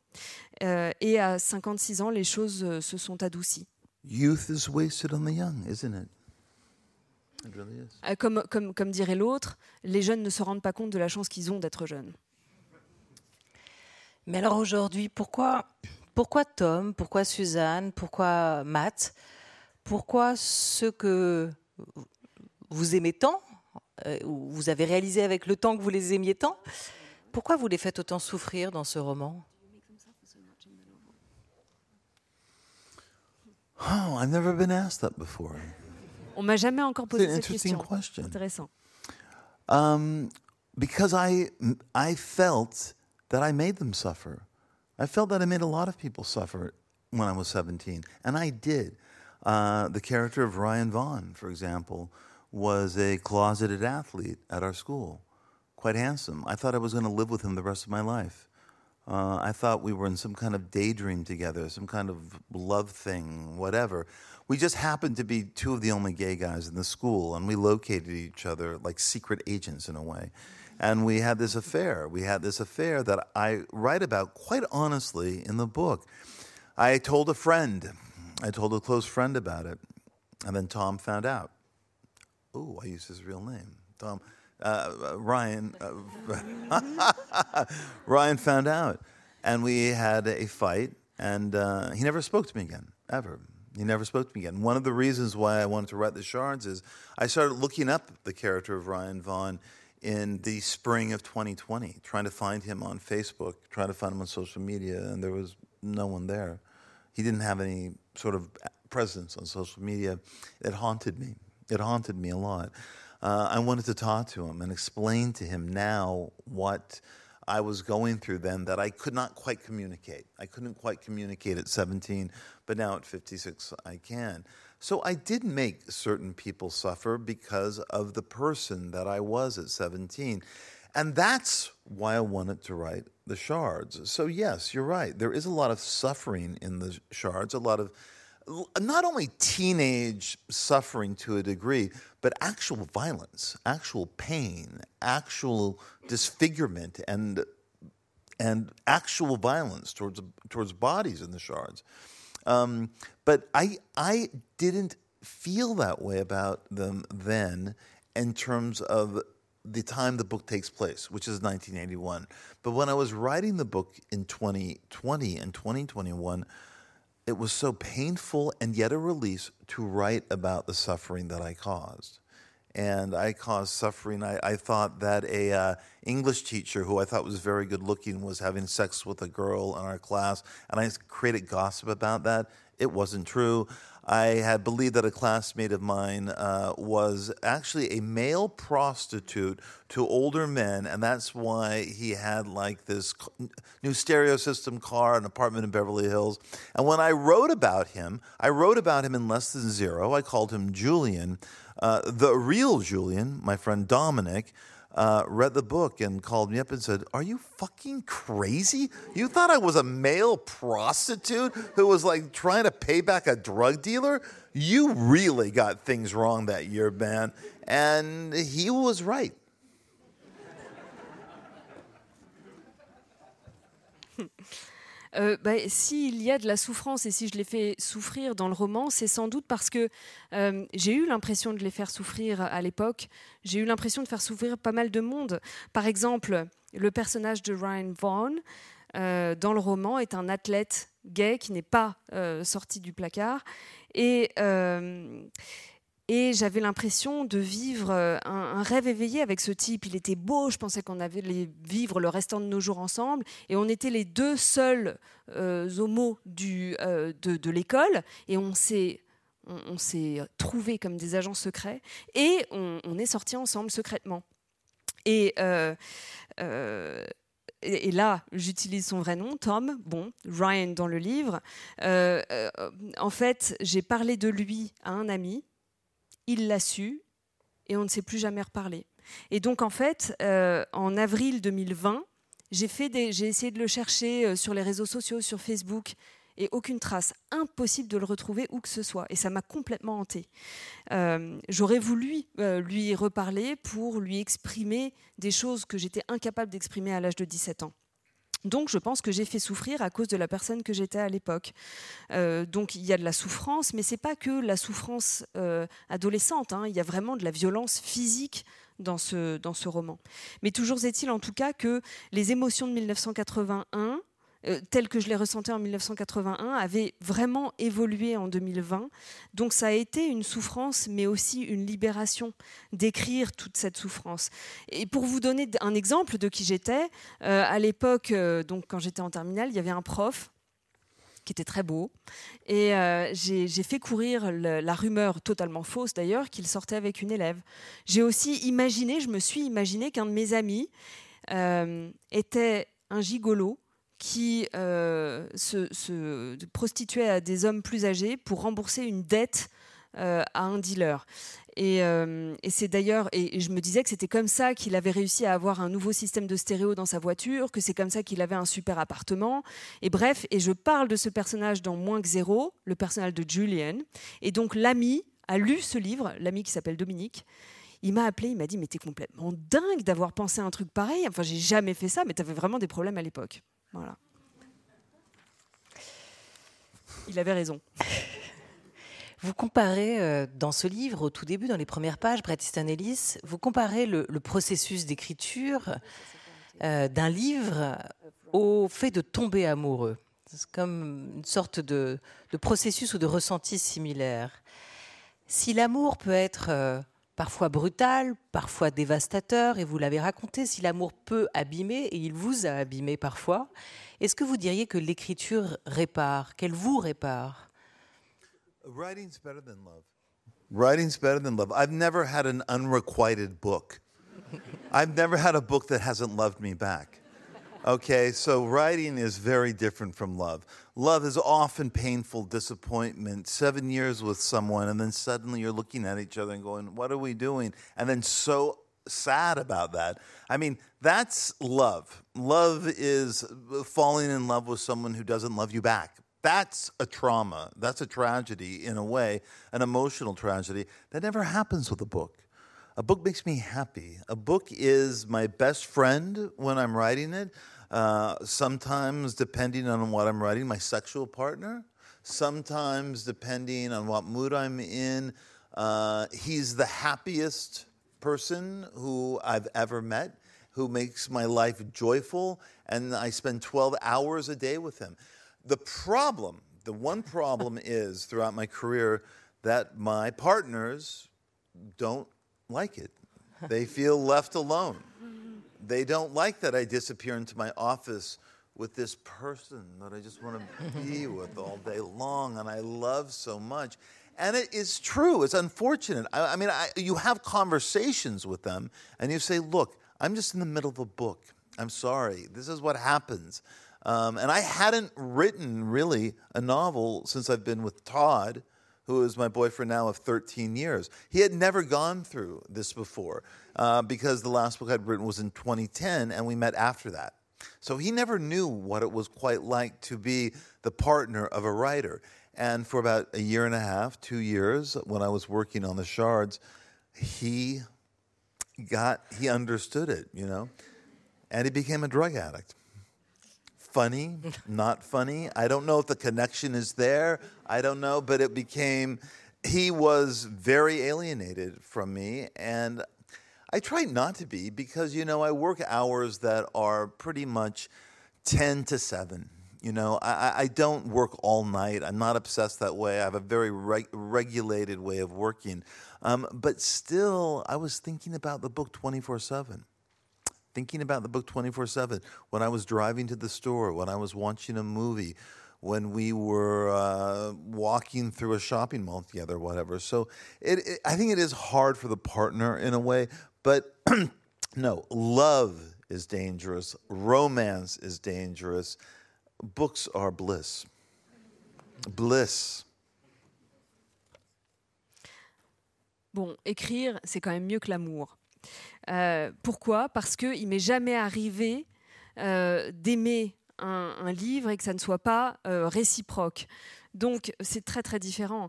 [SPEAKER 3] Euh, et à 56 ans, les choses euh, se sont adoucies.
[SPEAKER 1] Youth is wasted on the young, isn't it?
[SPEAKER 3] Comme, comme, comme dirait l'autre, les jeunes ne se rendent pas compte de la chance qu'ils ont d'être jeunes.
[SPEAKER 2] Mais alors aujourd'hui, pourquoi, pourquoi Tom Pourquoi Suzanne Pourquoi Matt Pourquoi ceux que vous aimez tant, euh, ou vous avez réalisé avec le temps que vous les aimiez tant Pourquoi vous les faites autant souffrir dans ce roman?
[SPEAKER 1] Oh, I've never been asked that before.
[SPEAKER 3] On m'a jamais encore posé cette question.
[SPEAKER 1] Question.
[SPEAKER 3] Intéressant.
[SPEAKER 1] Um, because I, I felt that I made them suffer. I felt that I made a lot of people suffer when I was 17, and I did. Uh, the character of Ryan Vaughn, for example, was a closeted athlete at our school, quite handsome. I thought I was going to live with him the rest of my life. Uh, I thought we were in some kind of daydream together, some kind of love thing, whatever. We just happened to be two of the only gay guys in the school, and we located each other like secret agents in a way. And we had this affair. We had this affair that I write about quite honestly in the book. I told a friend, I told a close friend about it, and then Tom found out. Oh, I used his real name. Tom, uh, uh Ryan, uh, Ryan found out. And we had a fight, and uh, he never spoke to me again, ever. He never spoke to me again. One of the reasons why I wanted to write the shards is I started looking up the character of Ryan Vaughn in the spring of 2020, trying to find him on Facebook, trying to find him on social media, and there was no one there. He didn't have any sort of presence on social media. It haunted me. It haunted me a lot. Uh, I wanted to talk to him and explain to him now what I was going through then that I could not quite communicate. I couldn't quite communicate at 17, but now at 56, I can. So I did make certain people suffer because of the person that I was at 17. And that's why I wanted to write the shards. So, yes, you're right. There is a lot of suffering in the shards, a lot of not only teenage suffering to a degree, but actual violence, actual pain, actual disfigurement, and and actual violence towards towards bodies in the shards. Um, but I I didn't feel that way about them then, in terms of the time the book takes place, which is 1981. But when I was writing the book in 2020 and 2021 it was so painful and yet a release to write about the suffering that I caused. And I caused suffering. I, I thought that a uh, English teacher who I thought was very good looking was having sex with a girl in our class, and I created gossip about that. It wasn't true. I had believed that a classmate of mine uh, was actually a male prostitute to older men, and that's why he had like this new stereo system car, an apartment in Beverly Hills. And when I wrote about him, I wrote about him in less than zero. I called him Julian. Uh, the real Julian, my friend Dominic, uh, read the book and called me up and said, Are you fucking crazy? You thought I was a male prostitute who was like trying to pay back a drug dealer? You really got things wrong that year, man. And he was right.
[SPEAKER 3] Euh, bah, S'il y a de la souffrance et si je les fais souffrir dans le roman, c'est sans doute parce que euh, j'ai eu l'impression de les faire souffrir à l'époque. J'ai eu l'impression de faire souffrir pas mal de monde. Par exemple, le personnage de Ryan Vaughn euh, dans le roman est un athlète gay qui n'est pas sorti du placard. Et et j'avais l'impression de vivre euh, un, rêve éveillé avec ce type. Il était beau, je pensais qu'on allait vivre le restant de nos jours ensemble. Et on était les deux seuls euh, homos euh, de, l'école. Et on s'est on, trouvés comme des agents secrets. Et on, est sortis ensemble secrètement. Et. et là, j'utilise son vrai nom, Tom, bon, Ryan dans le livre. en fait, j'ai parlé de lui à un ami il l'a su et on ne s'est plus jamais reparlé. Et donc en fait, euh, en avril 2020, j'ai essayé de le chercher euh, sur les réseaux sociaux, sur Facebook, et aucune trace. Impossible de le retrouver où que ce soit. Et ça m'a complètement hanté. Euh, j'aurais voulu lui reparler pour lui exprimer des choses que j'étais incapable d'exprimer à l'âge de 17 ans. Donc je pense que j'ai fait souffrir à cause de la personne que j'étais à l'époque. Euh, donc il y a de la souffrance, mais c'est pas que la souffrance euh, adolescente. Hein. Il y a vraiment de la violence physique dans ce, dans ce roman. Mais toujours est-il en tout cas que les émotions de 1981 euh, tel que je l'ai ressenti en 1981 avait vraiment évolué en 2020. Donc ça a été une souffrance, mais aussi une libération d'écrire toute cette souffrance. Et pour vous donner un exemple de qui j'étais, euh, à l'époque, euh, donc quand j'étais en terminale, il y avait un prof qui était très beau. Et j'ai fait courir la rumeur, totalement fausse d'ailleurs, qu'il sortait avec une élève. J'ai aussi imaginé, je me suis imaginé qu'un de mes amis était un gigolo qui euh, se, prostituait à des hommes plus âgés pour rembourser une dette euh, à un dealer. Euh, et, c'est d'ailleurs, et, je me disais que c'était comme ça qu'il avait réussi à avoir un nouveau système de stéréo dans sa voiture, que c'est comme ça qu'il avait un super appartement. Et bref, et je parle de ce personnage dans Moins que zéro, le personnage de Julian. Et donc l'ami a lu ce livre, l'ami qui s'appelle Dominique. Il m'a appelé, il m'a dit mais t'es complètement dingue d'avoir pensé un truc pareil. Enfin j'ai jamais fait ça, mais t'avais vraiment des problèmes à l'époque. Il avait raison.
[SPEAKER 2] Vous comparez euh, dans ce livre, au tout début, dans les premières pages, Bret Easton Ellis, vous comparez le, processus d'écriture euh, d'un livre au fait de tomber amoureux. C'est comme une sorte de, processus ou de ressenti similaire. Si l'amour peut être euh, parfois brutal, parfois dévastateur, et vous l'avez raconté, si l'amour peut abîmer, et il vous a abîmé parfois, est-ce que vous diriez que l'écriture répare, qu'elle vous répare?
[SPEAKER 1] Writing's better than love. Writing's better than love. I've never had an unrequited book. I've never had a book that hasn't loved me back. Okay, so writing is very different from love. Love is often painful disappointment. Seven years with someone, and then suddenly you're looking at each other and going, What are we doing? And then so sad about that. I mean, that's love. Love is falling in love with someone who doesn't love you back. That's a trauma. That's a tragedy in a way, an emotional tragedy that never happens with a book. A book makes me happy. A book is my best friend when I'm writing it. Uh, sometimes, depending on what I'm writing, my sexual partner. Sometimes, depending on what mood I'm in, uh, he's the happiest person who I've ever met, who makes my life joyful, and I spend 12 hours a day with him. The problem, the one problem is throughout my career that my partners don't like it. They feel left alone. They don't like that I disappear into my office with this person that I just want to be with all day long and I love so much. And it is true. It's unfortunate. I, I mean, I, you have conversations with them and you say, look, I'm just in the middle of a book. I'm sorry. This is what happens. Um, and I hadn't written really a novel since I've been with Todd who is my boyfriend now of 13 years. He had never gone through this before uh, because the last book I'd written was in 2010 and we met after that. So he never knew what it was quite like to be the partner of a writer. And for about a year and a half, two years, when I was working on the shards, he got, he understood it, you know, and he became a drug addict funny, not funny. I don't know if the connection is there. I don't know, but it became, he was very alienated from me. And I try not to be because, you know, I work hours that are pretty much 10 to 7. You know, I, I don't work all night. I'm not obsessed that way. I have a very reg- regulated way of working. Um, but still, I was thinking about the book 24 7 thinking about the book 24 7 when I was driving to the store, when I was watching a movie, when we were uh, walking through a shopping mall together, whatever. So it, it, I think it is hard for the partner in a way, but no, love is dangerous, romance is dangerous, books are bliss. Bliss.
[SPEAKER 3] Bon, écrire, c'est quand même mieux que l'amour. Euh, pourquoi? Parce qu'il m'est jamais arrivé euh, d'aimer un, livre et que ça ne soit pas euh, réciproque. Donc c'est très très différent.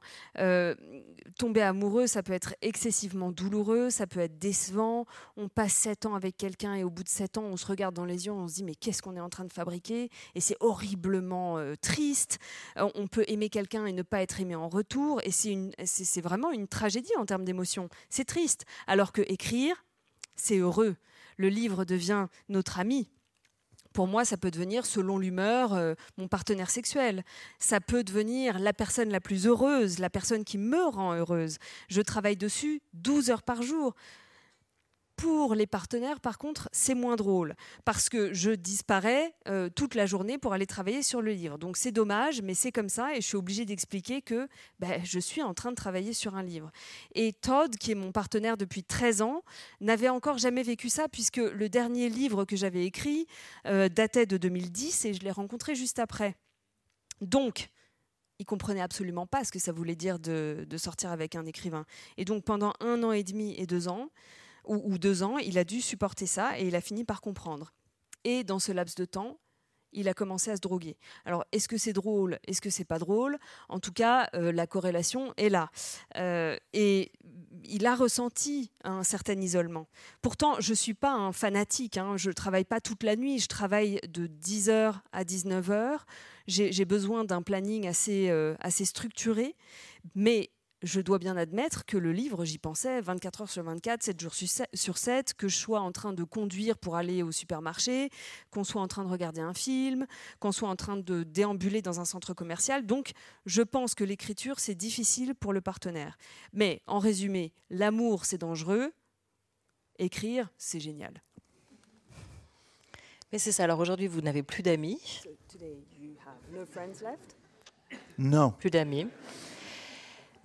[SPEAKER 3] tomber amoureux, ça peut être excessivement douloureux, ça peut être décevant. On passe sept ans avec quelqu'un et au bout de sept ans, on se regarde dans les yeux, on se dit mais qu'est-ce qu'on est en train de fabriquer? Et c'est horriblement triste. on peut aimer quelqu'un et ne pas être aimé en retour, et c'est vraiment une tragédie en termes d'émotion. C'est triste. Alors que écrire, c'est heureux. Le livre devient notre ami. Pour moi, ça peut devenir, selon l'humeur, euh, mon partenaire sexuel. Ça peut devenir la personne la plus heureuse, la personne qui me rend heureuse. Je travaille dessus 12 heures par jour. Pour les partenaires, par contre, c'est moins drôle parce que je disparais euh, toute la journée pour aller travailler sur le livre. Donc c'est dommage, mais c'est comme ça et je suis obligée d'expliquer que ben, je suis en train de travailler sur un livre. Et Todd, qui est mon partenaire depuis 13 ans, n'avait encore jamais vécu ça puisque le dernier livre que j'avais écrit euh, datait de 2010 et je l'ai rencontré juste après. Donc, il comprenait absolument pas ce que ça voulait dire de, de sortir avec un écrivain. Et donc pendant un an et demi et deux ans, ou, deux ans, il a dû supporter ça et il a fini par comprendre. Et dans ce laps de temps, il a commencé à se droguer. Alors, est-ce que c'est drôle? Est-ce que c'est pas drôle? En tout cas, euh, la corrélation est là. Euh, et il a ressenti un certain isolement. Pourtant, je ne suis pas un fanatique. Hein. Je ne travaille pas toute la nuit. Je travaille de 10h à 19h. J'ai besoin d'un planning assez, euh, assez structuré. Mais je dois bien admettre que le livre, j'y pensais 24 heures sur 24, 7 jours sur 7, que je sois en train de conduire pour aller au supermarché, qu'on soit en train de regarder un film, qu'on soit en train de déambuler dans un centre commercial. Donc, je pense que l'écriture, c'est difficile pour le partenaire. Mais en résumé, l'amour, c'est dangereux. Écrire, c'est génial.
[SPEAKER 2] Mais c'est ça. Alors aujourd'hui, vous n'avez plus d'amis?
[SPEAKER 1] Non.
[SPEAKER 2] Plus d'amis.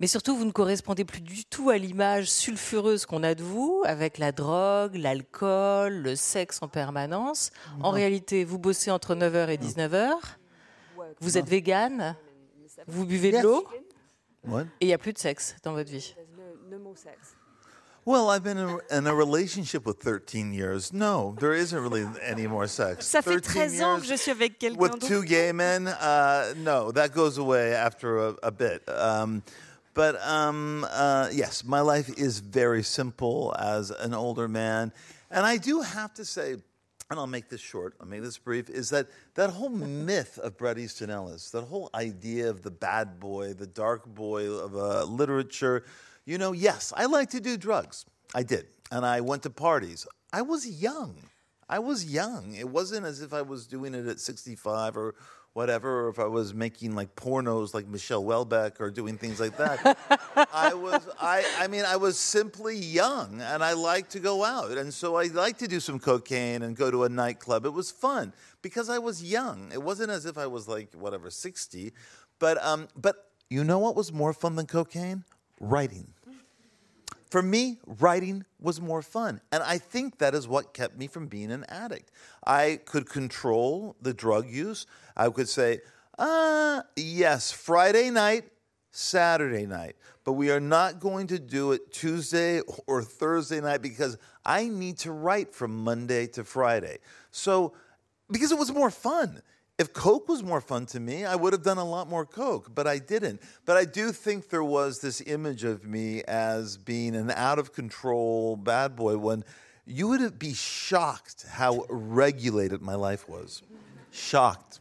[SPEAKER 2] Mais surtout, vous ne correspondez plus du tout à l'image sulfureuse qu'on a de vous, avec la drogue, l'alcool, le sexe en permanence. En réalité, vous bossez entre 9h et 19h. Vous êtes végane. Vous buvez de l'eau.
[SPEAKER 1] What?
[SPEAKER 2] Et il n'y a plus de sexe dans votre vie.
[SPEAKER 1] Well, I've been in a, in a relationship with 13 years. No, there isn't really any more sex.
[SPEAKER 3] Ça fait
[SPEAKER 1] 13
[SPEAKER 3] 13 ans que je suis avec quelqu'un
[SPEAKER 1] with two gay men. Uh, no, that goes away after a, a bit. Um, but um, uh, yes, my life is very simple as an older man, and I do have to say. And I'll make this short. I'll make this brief. Is that that whole myth of Bret Easton Ellis, that whole idea of the bad boy, the dark boy of uh, literature? You know, yes, I like to do drugs. I did, and I went to parties. I was young. I was young. It wasn't as if I was doing it at 65 or whatever, or if I was making like pornos like Michelle Welbeck or doing things like that. I was, I, I mean, I was simply young and I liked to go out. And so I liked to do some cocaine and go to a nightclub. It was fun because I was young. It wasn't as if I was like, whatever, 60. But, um, but you know what was more fun than cocaine? Writing. For me, writing was more fun. And I think that is what kept me from being an addict. I could control the drug use. I could say, uh, yes, Friday night, Saturday night, but we are not going to do it Tuesday or Thursday night because I need to write from Monday to Friday. So, because it was more fun. If Coke was more fun to me, I would have done a lot more Coke, but I didn't. But I do think there was this image of me as being an out of control bad boy when you would be shocked how regulated my life was. Shocked.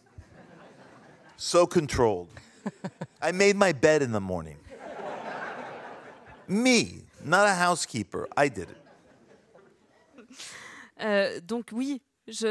[SPEAKER 1] So controlled. I made my bed in the morning. Me, not a housekeeper. I did it.
[SPEAKER 3] Euh, donc oui,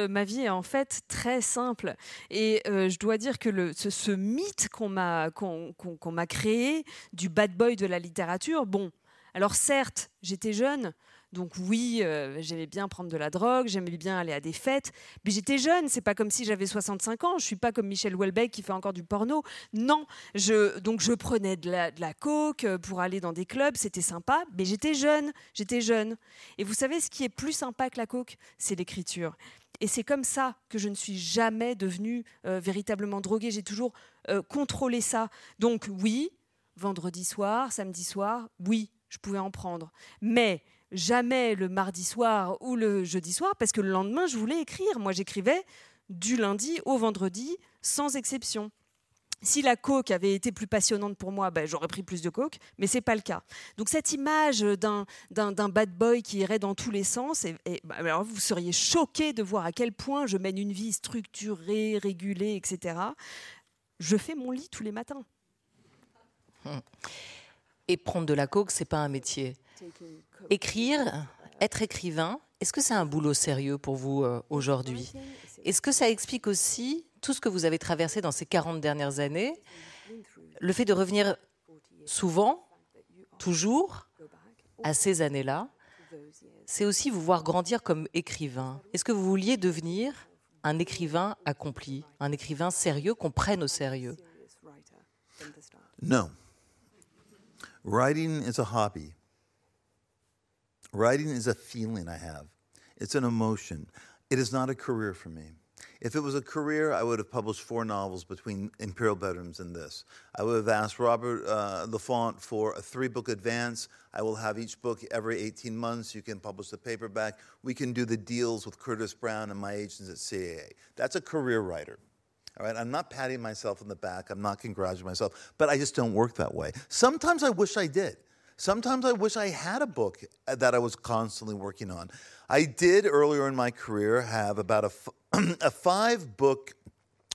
[SPEAKER 3] ma vie est en fait très simple. Et euh, je dois dire que ce, mythe qu'on m'a qu'on- qu'on m'a créé du bad boy de la littérature, bon, alors certes, j'étais jeune. Donc oui, euh, j'aimais bien prendre de la drogue, j'aimais bien aller à des fêtes, mais j'étais jeune, c'est pas comme si j'avais 65 ans, je suis pas comme Michel Houellebecq qui fait encore du porno. Non, donc je prenais de la, de la coke euh, pour aller dans des clubs, c'était sympa, mais j'étais jeune, j'étais jeune. Et vous savez, ce qui est plus sympa que la coke, c'est l'écriture. Et c'est comme ça que je ne suis jamais devenue euh, véritablement droguée. J'ai toujours euh, contrôlé ça. Donc oui, vendredi soir, samedi soir, oui, je pouvais en prendre. Mais jamais le mardi soir ou le jeudi soir, parce que le lendemain, je voulais écrire. Moi, j'écrivais du lundi au vendredi, sans exception. Si la coke avait été plus passionnante pour moi, ben, j'aurais pris plus de coke, mais c'est pas le cas. Donc cette image d'un bad boy qui irait dans tous les sens, bah, alors vous seriez choqués de voir à quel point je mène une vie structurée, régulée, etc. Je fais mon lit tous les matins.
[SPEAKER 2] Et prendre de la coke, c'est pas un métier. Écrire, être écrivain, est-ce que c'est un boulot sérieux pour vous euh, aujourd'hui? Est-ce que ça explique aussi tout ce que vous avez traversé dans ces 40 dernières années Le fait de revenir souvent, toujours, à ces années-là, c'est aussi vous voir grandir comme écrivain. Est-ce que vous vouliez devenir un écrivain accompli, un écrivain sérieux qu'on prenne au sérieux?
[SPEAKER 1] No. Writing is a hobby. Writing is a feeling I have. It's an emotion. It is not a career for me. If it was a career, I would have published four novels between Imperial Bedrooms and this. I would have asked Robert uh, Lafont for a three book advance. I will have each book every 18 months. You can publish the paperback. We can do the deals with Curtis Brown and my agents at CAA. That's a career writer. All right, I'm not patting myself on the back. I'm not congratulating myself, but I just don't work that way. Sometimes I wish I did. Sometimes I wish I had a book uh, that I was constantly working on. I did earlier in my career have about a, a five book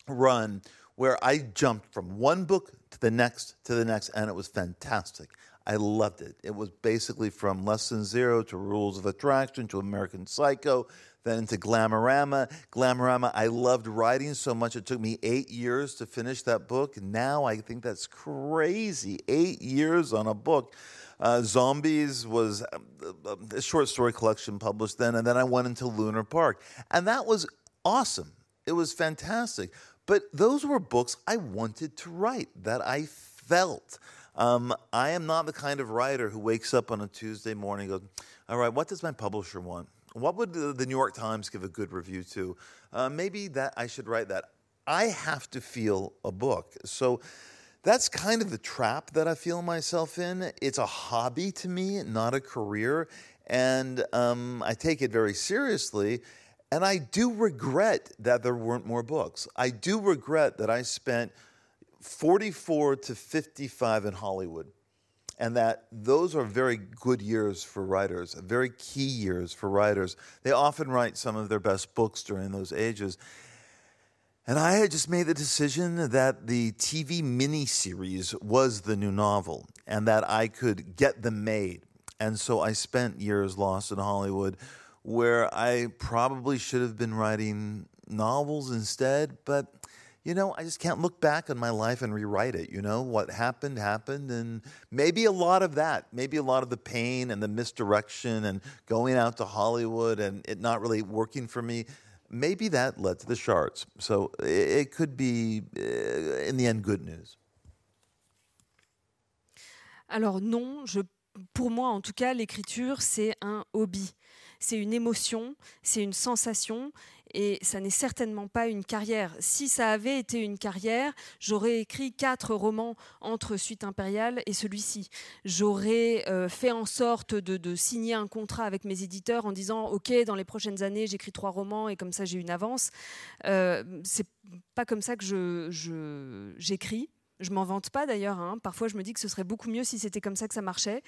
[SPEAKER 1] run where I jumped from one book to the next to the next, and it was fantastic. I loved it. It was basically from Lesson Zero to Rules of Attraction to American Psycho, then to Glamorama. Glamorama, I loved writing so much. It took me eight years to finish that book. Now I think that's crazy. Eight years on a book. Uh, Zombies was um, a short story collection published then, and then I went into Lunar Park. And that was awesome. It was fantastic. But those were books I wanted to write, that I felt. Um, I am not the kind of writer who wakes up on a Tuesday morning and goes, All right, what does my publisher want? What would the, New York Times give a good review to? Uh, maybe that I should write that. I have to feel a book. So that's kind of the trap that I feel myself in. It's a hobby to me, not a career. And um, I take it very seriously. And I do regret that there weren't more books. I do regret that I spent 44 to 55 in Hollywood. And that those are very good years for writers, very key years for writers. They often write some of their best books during those ages. And I had just made the decision that the TV miniseries was the new novel and that I could get them made. And so I spent years lost in Hollywood where I probably should have been writing novels instead, but you know, I just can't look back on my life and rewrite it. You know, what happened, happened. And maybe a lot of that, maybe a lot of the pain and the misdirection and going out to Hollywood and it not really working for me, maybe that led to the shards. So it, could be, uh, in the end, good news.
[SPEAKER 3] Alors non, je, pour moi en tout cas, l'écriture, c'est un hobby. C'est une émotion, c'est une sensation, et ça n'est certainement pas une carrière. Si ça avait été une carrière, j'aurais écrit quatre romans entre Suite impériale et celui-ci. J'aurais euh, fait en sorte de, signer un contrat avec mes éditeurs en disant OK, dans les prochaines années, j'écris trois romans et comme ça j'ai une avance. Euh, c'est pas comme ça que j'écris. Je m'en vante pas d'ailleurs. Hein. Parfois, je me dis que ce serait beaucoup mieux si c'était comme ça que ça marchait.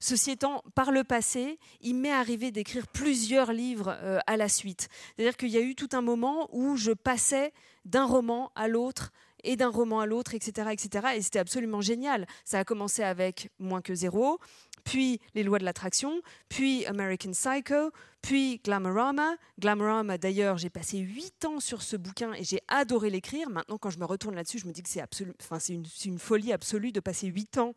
[SPEAKER 3] Ceci étant, par le passé, il m'est arrivé d'écrire plusieurs livres euh, à la suite. C'est-à-dire qu'il y a eu tout un moment où je passais d'un roman à l'autre et d'un roman à l'autre, etc., etc. Et c'était absolument génial. Ça a commencé avec Moins que zéro, puis Les lois de l'attraction, puis American Psycho, puis Glamorama. Glamorama, d'ailleurs, j'ai passé huit ans sur ce bouquin et j'ai adoré l'écrire. Maintenant, quand je me retourne là-dessus, je me dis que c'est une, une folie absolue de passer huit ans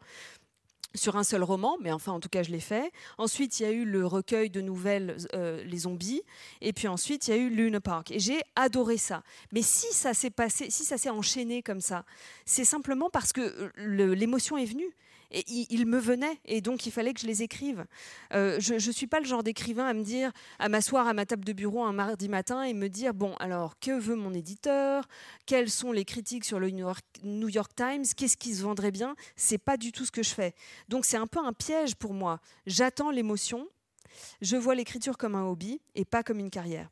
[SPEAKER 3] sur un seul roman, mais enfin en tout cas je l'ai fait. Ensuite il y a eu le recueil de nouvelles euh, Les zombies, et puis ensuite il y a eu Luna Park. Et j'ai adoré ça. Mais si ça s'est passé, si ça s'est enchaîné comme ça, c'est simplement parce que euh, l'émotion est venue et il, me venait et donc il fallait que je les écrive. Euh, je ne suis pas le genre d'écrivain à me dire, à m'asseoir à ma table de bureau un mardi matin et me dire bon alors que veut mon éditeur, quelles sont les critiques sur le New York, Times, qu'est-ce qui se vendrait bien? C'est pas du tout ce que je fais. Donc c'est un peu un piège pour moi. J'attends l'émotion. Je vois l'écriture comme un hobby et pas comme une carrière.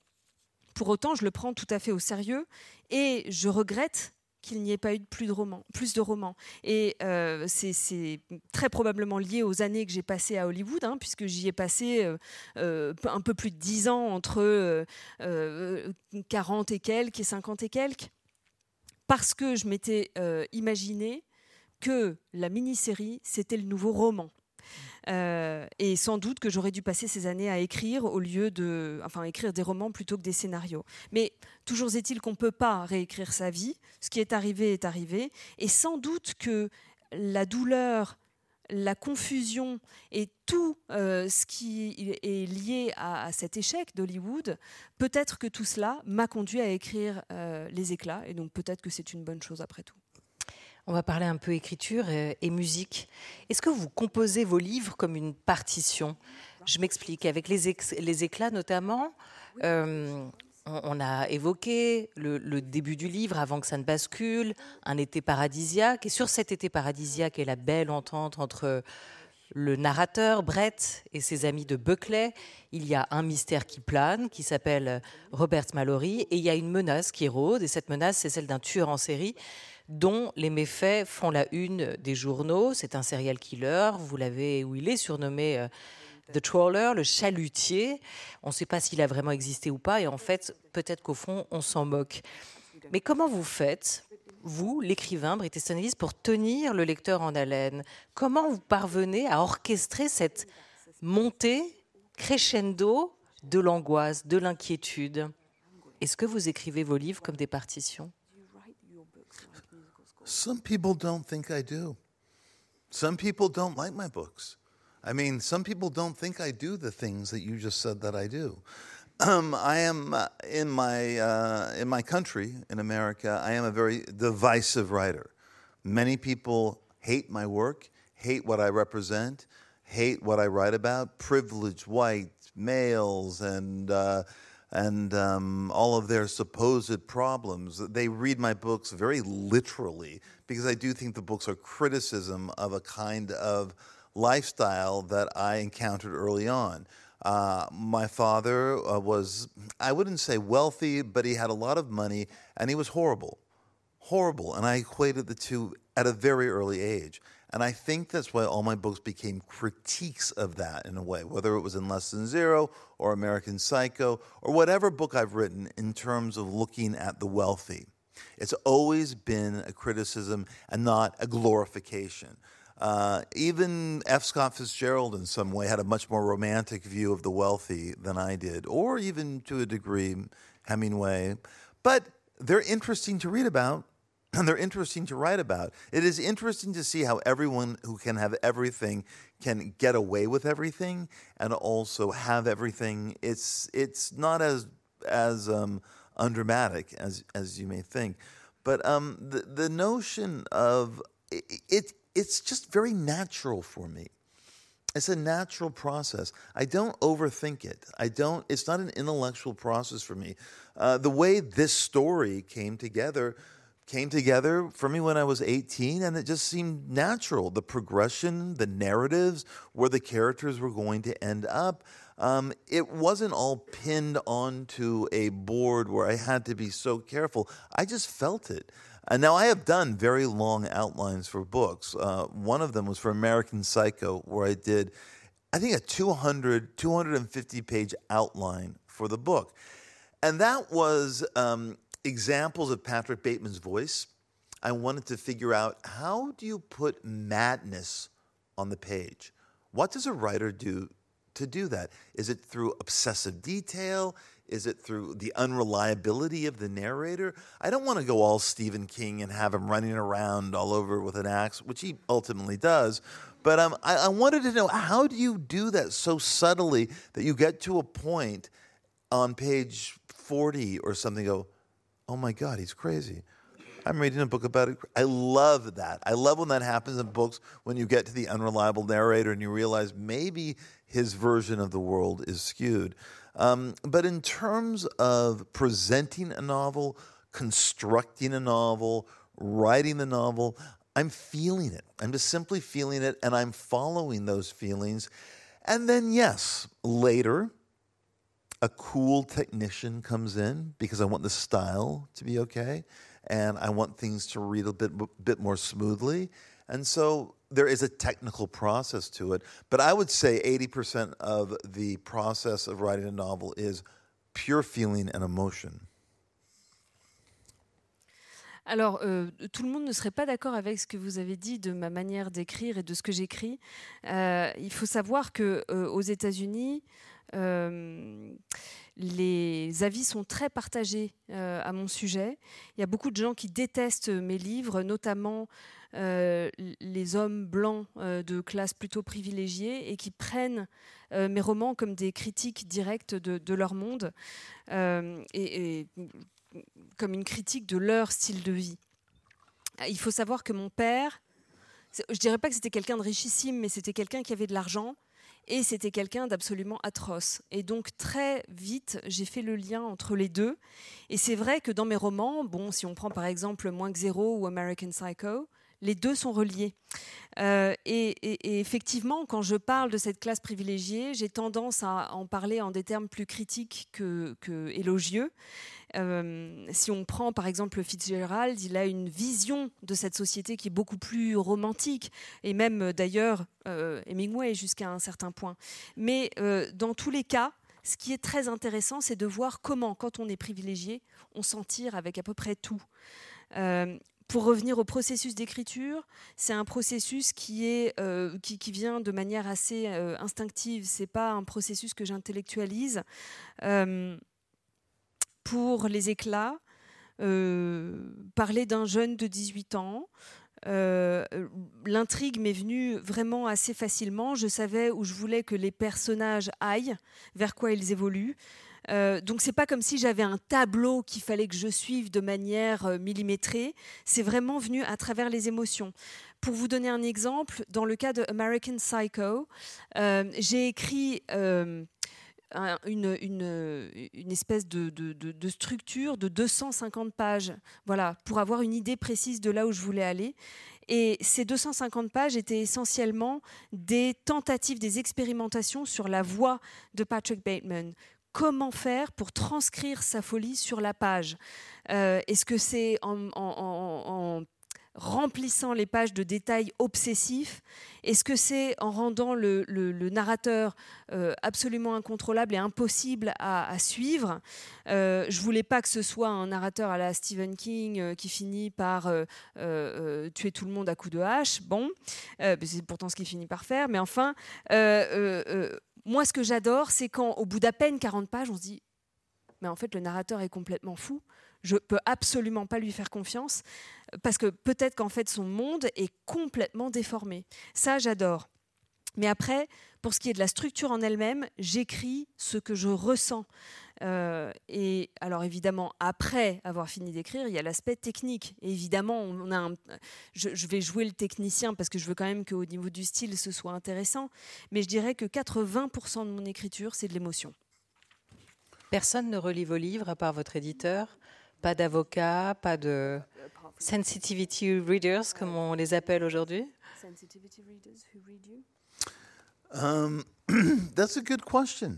[SPEAKER 3] Pour autant, je le prends tout à fait au sérieux et je regrette qu'il n'y ait pas eu plus de romans. Plus de romans. Et euh, c'est très probablement lié aux années que j'ai passées à Hollywood, hein, puisque j'y ai passé euh, euh, un peu plus de 10 ans, entre 40 et quelques et 50 et quelques, parce que je m'étais imaginé que la mini-série, c'était le nouveau roman. Euh, et sans doute que j'aurais dû passer ces années à écrire au lieu de, enfin, écrire des romans plutôt que des scénarios. Mais toujours est-il qu'on ne peut pas réécrire sa vie. Ce qui est arrivé est arrivé. Et sans doute que la douleur, la confusion et tout euh, ce qui est lié à, cet échec d'Hollywood, peut-être que tout cela m'a conduit à écrire euh, Les éclats. Et donc peut-être que c'est une bonne chose après tout.
[SPEAKER 2] On va parler un peu écriture et, musique. Est-ce que vous composez vos livres comme une partition? Je m'explique. Avec les, les, éclats notamment, euh, on, a évoqué le, début du livre avant que ça ne bascule, un été paradisiaque. Et sur cet été paradisiaque et la belle entente entre le narrateur, Brett, et ses amis de Buckley, il y a un mystère qui plane, qui s'appelle Robert Mallory, et il y a une menace qui rôde, et cette menace, c'est celle d'un tueur en série dont les méfaits font la une des journaux. C'est un serial killer, vous l'avez, où il est surnommé euh, The Trawler, le chalutier. On ne sait pas s'il a vraiment existé ou pas, et en fait, peut-être qu'au fond, on s'en moque. Mais comment vous faites, vous, l'écrivain Brit Easton pour tenir le lecteur en haleine? Comment vous parvenez à orchestrer cette montée crescendo de l'angoisse, de l'inquiétude? Est-ce que vous écrivez vos livres comme des partitions?
[SPEAKER 1] Some people don't think I do. Some people don't like my books. I mean, some people don't think I do the things that you just said that I do. Um, I am uh, in my uh, in my country in America. I am a very divisive writer. Many people hate my work, hate what I represent, hate what I write about, privileged white males and uh, and um, all of their supposed problems. They read my books very literally because I do think the books are criticism of a kind of lifestyle that I encountered early on. Uh, my father uh, was, I wouldn't say wealthy, but he had a lot of money and he was horrible. Horrible. And I equated the two at a very early age. And I think that's why all my books became critiques of that in a way, whether it was in Less Than Zero or American Psycho or whatever book I've written in terms of looking at the wealthy. It's always been a criticism and not a glorification. Uh, even F. Scott Fitzgerald, in some way, had a much more romantic view of the wealthy than I did, or even to a degree, Hemingway. But they're interesting to read about and they're interesting to write about. It is interesting to see how everyone who can have everything can get away with everything and also have everything. It's it's not as as um, undramatic as as you may think, but um, the the notion of it, it it's just very natural for me. It's a natural process. I don't overthink it. I don't. It's not an intellectual process for me. Uh, the way this story came together came together for me when I was 18, and it just seemed natural. The progression, the narratives, where the characters were going to end up. Um, it wasn't all pinned onto a board where I had to be so careful. I just felt it. And now I have done very long outlines for books. Uh, one of them was for American Psycho, where I did, I think, a 200, 250 page outline for the book. And that was um, examples of Patrick Bateman's voice. I wanted to figure out how do you put madness on the page? What does a writer do to do that? Is it through obsessive detail? Is it through the unreliability of the narrator? I don't want to go all Stephen King and have him running around all over with an axe, which he ultimately does. But um, I, I wanted to know how do you do that so subtly that you get to a point on page 40 or something, go, oh my God, he's crazy. I'm reading a book about it. I love that. I love when that happens in books when you get to the unreliable narrator and you realize maybe his version of the world is skewed. Um, but in terms of presenting a novel, constructing a novel, writing the novel, I'm feeling it. I'm just simply feeling it and I'm following those feelings. And then, yes, later, a cool technician comes in because I want the style to be okay and I want things to read a bit, bit more smoothly. And so there is a technical process to it. But I would say 80% of the process of writing a novel is pure feeling and emotion.
[SPEAKER 3] Alors, euh, tout le monde ne serait pas d'accord avec ce que vous avez dit de ma manière d'écrire et de ce que j'écris. Euh, il faut savoir que euh, aux États-Unis, euh, les avis sont très partagés euh, à mon sujet. Il y a beaucoup de gens qui détestent mes livres, notamment euh, les hommes blancs de classe plutôt privilégiée et qui prennent mes romans comme des critiques directes de, leur monde et, comme une critique de leur style de vie. Il faut savoir que mon père, je dirais pas que c'était quelqu'un de richissime, mais c'était quelqu'un qui avait de l'argent et c'était quelqu'un d'absolument atroce. Et donc très vite, j'ai fait le lien entre les deux. Et c'est vrai que dans mes romans, bon, si on prend par exemple Moins que zéro ou American Psycho, les deux sont reliés. Euh, et, effectivement, quand je parle de cette classe privilégiée, j'ai tendance à en parler en des termes plus critiques que, élogieux. Euh, si on prend par exemple Fitzgerald, il a une vision de cette société qui est beaucoup plus romantique, et même d'ailleurs euh, Hemingway jusqu'à un certain point. Mais dans tous les cas, ce qui est très intéressant, c'est de voir comment, quand on est privilégié, on s'en tire avec à peu près tout pour revenir au processus d'écriture, c'est un processus qui, est, euh, qui, vient de manière assez euh, instinctive. C'est pas un processus que j'intellectualise. Euh, pour les éclats, parler d'un jeune de 18 ans, l'intrigue m'est venue vraiment assez facilement. Je savais où je voulais que les personnages aillent, vers quoi ils évoluent. Euh, donc c'est pas comme si j'avais un tableau qu'il fallait que je suive de manière euh, millimétrée. C'est vraiment venu à travers les émotions. Pour vous donner un exemple, dans le cas de American Psycho, euh, j'ai écrit un- une, espèce de structure de 250 pages, voilà, pour avoir une idée précise de là où je voulais aller. Et ces 250 pages étaient essentiellement des tentatives, des expérimentations sur la voix de Patrick Bateman. Comment faire pour transcrire sa folie sur la page Euh, Est-ce que c'est en, remplissant les pages de détails obsessifs? Est-ce que c'est en rendant le, narrateur euh, absolument incontrôlable et impossible à, suivre? Euh, Je voulais pas que ce soit un narrateur à la Stephen King qui finit par tuer tout le monde à coups de hache. Bon, c'est pourtant ce qu'il finit par faire. Mais enfin, moi, ce que j'adore, c'est quand, au bout d'à peine 40 pages, on se dit mais en fait, le narrateur est complètement fou. Je peux absolument pas lui faire confiance parce que peut-être qu'en fait son monde est complètement déformé. Ça, j'adore. Mais après, pour ce qui est de la structure en elle-même, j'écris ce que je ressens. Euh, et alors évidemment, après avoir fini d'écrire, il y a l'aspect technique. Et évidemment, on a un- je, je vais jouer le technicien parce que je veux quand même qu'au niveau du style, ce soit intéressant. Mais je dirais que 80% de mon écriture, c'est de l'émotion.
[SPEAKER 2] Personne ne relit vos livres à part votre éditeur Pas d'avocat, pas de sensitivity readers, comme on les appelle aujourd'hui
[SPEAKER 1] Um, that's a good question.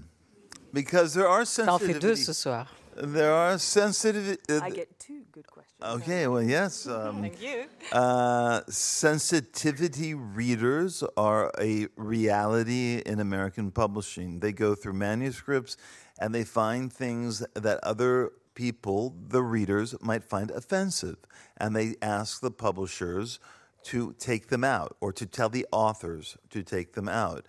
[SPEAKER 1] Because there are
[SPEAKER 2] Ça en deux
[SPEAKER 1] sensitivity.
[SPEAKER 2] ce soir.
[SPEAKER 1] There are sensitive. uh,
[SPEAKER 3] two good questions.
[SPEAKER 1] okay, well, yes. Um,
[SPEAKER 2] you.
[SPEAKER 1] Uh, sensitivity readers are a reality in American publishing. They go through manuscripts and they find things that other people, the readers, might find offensive. And they ask the publishers to take them out or to tell the authors to take them out.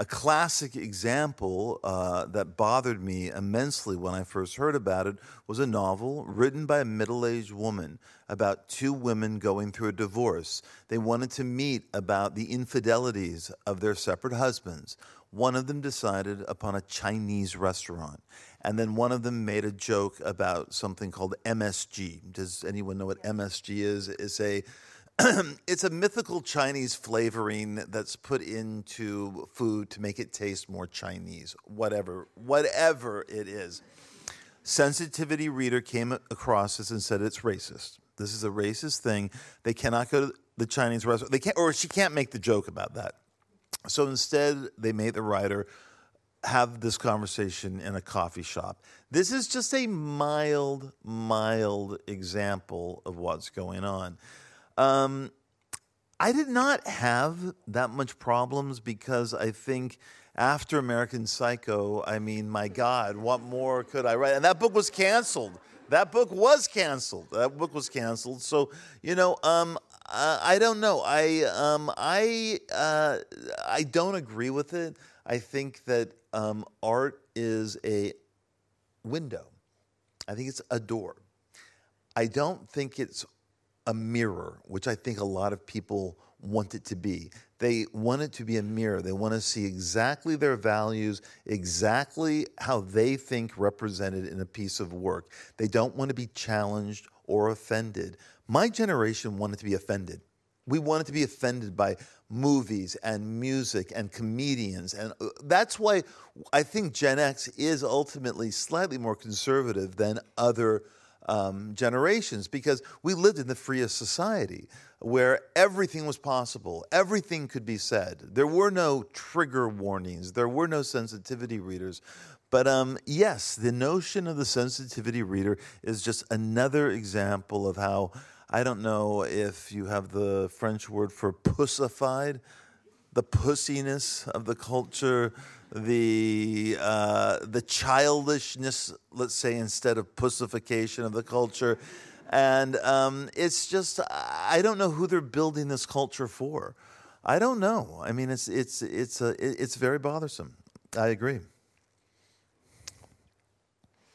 [SPEAKER 1] A classic example uh, that bothered me immensely when I first heard about it was a novel written by a middle aged woman about two women going through a divorce. They wanted to meet about the infidelities of their separate husbands. One of them decided upon a Chinese restaurant. And then one of them made a joke about something called MSG. Does anyone know what MSG is? It's a it's a mythical Chinese flavoring that's put into food to make it taste more Chinese. Whatever, whatever it is. Sensitivity reader came across this and said it's racist. This is a racist thing. They cannot go to the Chinese restaurant. They can't, or she can't make the joke about that. So instead, they made the writer have this conversation in a coffee shop. This is just a mild, mild example of what's going on. Um, I did not have that much problems because I think after American Psycho, I mean, my God, what more could I write? And that book was canceled. That book was canceled. That book was canceled. So you know, um, I don't know. I um, I uh, I don't agree with it. I think that um, art is a window. I think it's a door. I don't think it's a mirror, which I think a lot of people want it to be. They want it to be a mirror. They want to see exactly their values, exactly how they think represented in a piece of work. They don't want to be challenged or offended. My generation wanted to be offended. We wanted to be offended by movies and music and comedians. And uh, that's why I think Gen X is ultimately slightly more conservative than other um, generations because we lived in the freest society where everything was possible, everything could be said. There were no trigger warnings, there were no sensitivity readers. But um, yes, the notion of the sensitivity reader is just another example of how I don't know if you have the French word for pussified, the pussiness of the culture, the uh, the childishness, let's say, instead of pussification of the culture, and um, it's just I don't know who they're building this culture for. I don't know. I mean, it's it's it's a, it's very bothersome. I agree.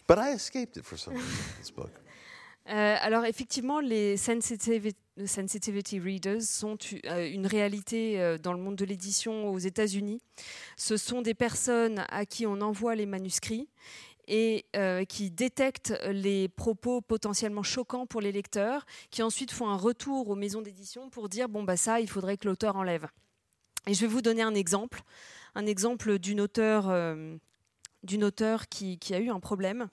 [SPEAKER 1] But I escaped it for some reason. This book.
[SPEAKER 3] Euh, alors effectivement, les sensitivity, readers sont euh, une réalité euh, dans le monde de l'édition aux États-Unis. Ce sont des personnes à qui on envoie les manuscrits et qui détectent les propos potentiellement choquants pour les lecteurs, qui ensuite font un retour aux maisons d'édition pour dire bon bah ça, il faudrait que l'auteur enlève. Et je vais vous donner un exemple, un exemple d'une auteure. D'une auteure qui, a eu un problème.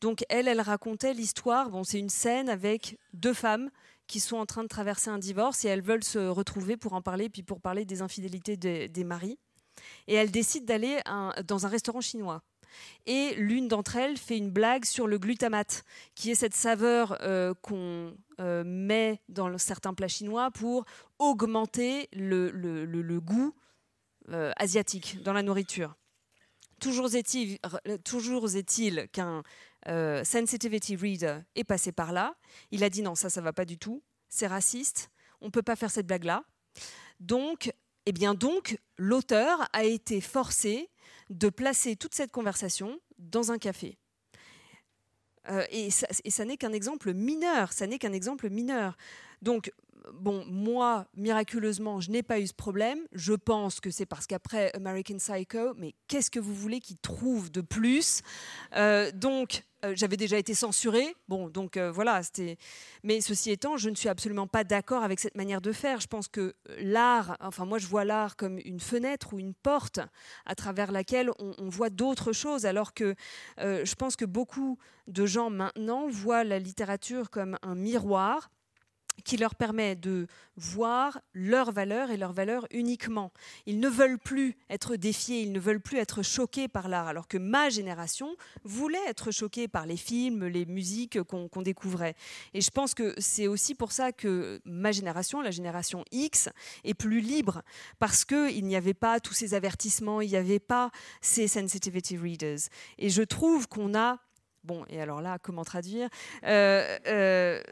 [SPEAKER 3] Donc elle, elle racontait l'histoire. Bon, c'est une scène avec deux femmes qui sont en train de traverser un divorce et elles veulent se retrouver pour en parler, puis pour parler des infidélités des, des maris. Et elles décident d'aller dans un restaurant chinois et l'une d'entre elles fait une blague sur le glutamate, qui est cette saveur euh, qu'on euh, met dans certains plats chinois pour augmenter le, goût euh, asiatique dans la nourriture. Toujours est-il, toujours est-il qu'un sensitivity reader est passé par là. Il a dit non, ça, ça va pas du tout. C'est raciste. On peut pas faire cette blague-là. Donc, eh bien donc, l'auteur a été forcé de placer toute cette conversation dans un café. Euh, et ça, n'est qu'un exemple mineur, ça n'est qu'un exemple mineur. Bon, moi, miraculeusement, je n'ai pas eu ce problème. Je pense que c'est parce qu'après American Psycho, mais qu'est-ce que vous voulez qu'il trouve de plus? Euh, Donc, euh, j'avais déjà été censurée. Bon, donc euh, voilà, c'était. Mais ceci étant, je ne suis absolument pas d'accord avec cette manière de faire. Je pense que l'art, enfin, moi, je vois l'art comme une fenêtre ou une porte à travers laquelle on voit d'autres choses, alors que je pense que beaucoup de gens maintenant voient la littérature comme un miroir qui leur permet de voir leurs valeurs et leurs valeurs uniquement. Ils ne veulent plus être défiés, ils ne veulent plus être choqués par l'art, alors que ma génération voulait être choquée par les films, les musiques qu'on découvrait. Et je pense que c'est aussi pour ça que ma génération, la génération X, est plus libre, parce qu'il n'y avait pas tous ces avertissements, il n'y avait pas ces sensitivity readers. Et je trouve qu'on a Bon, et alors là, comment traduire? Euh, euh,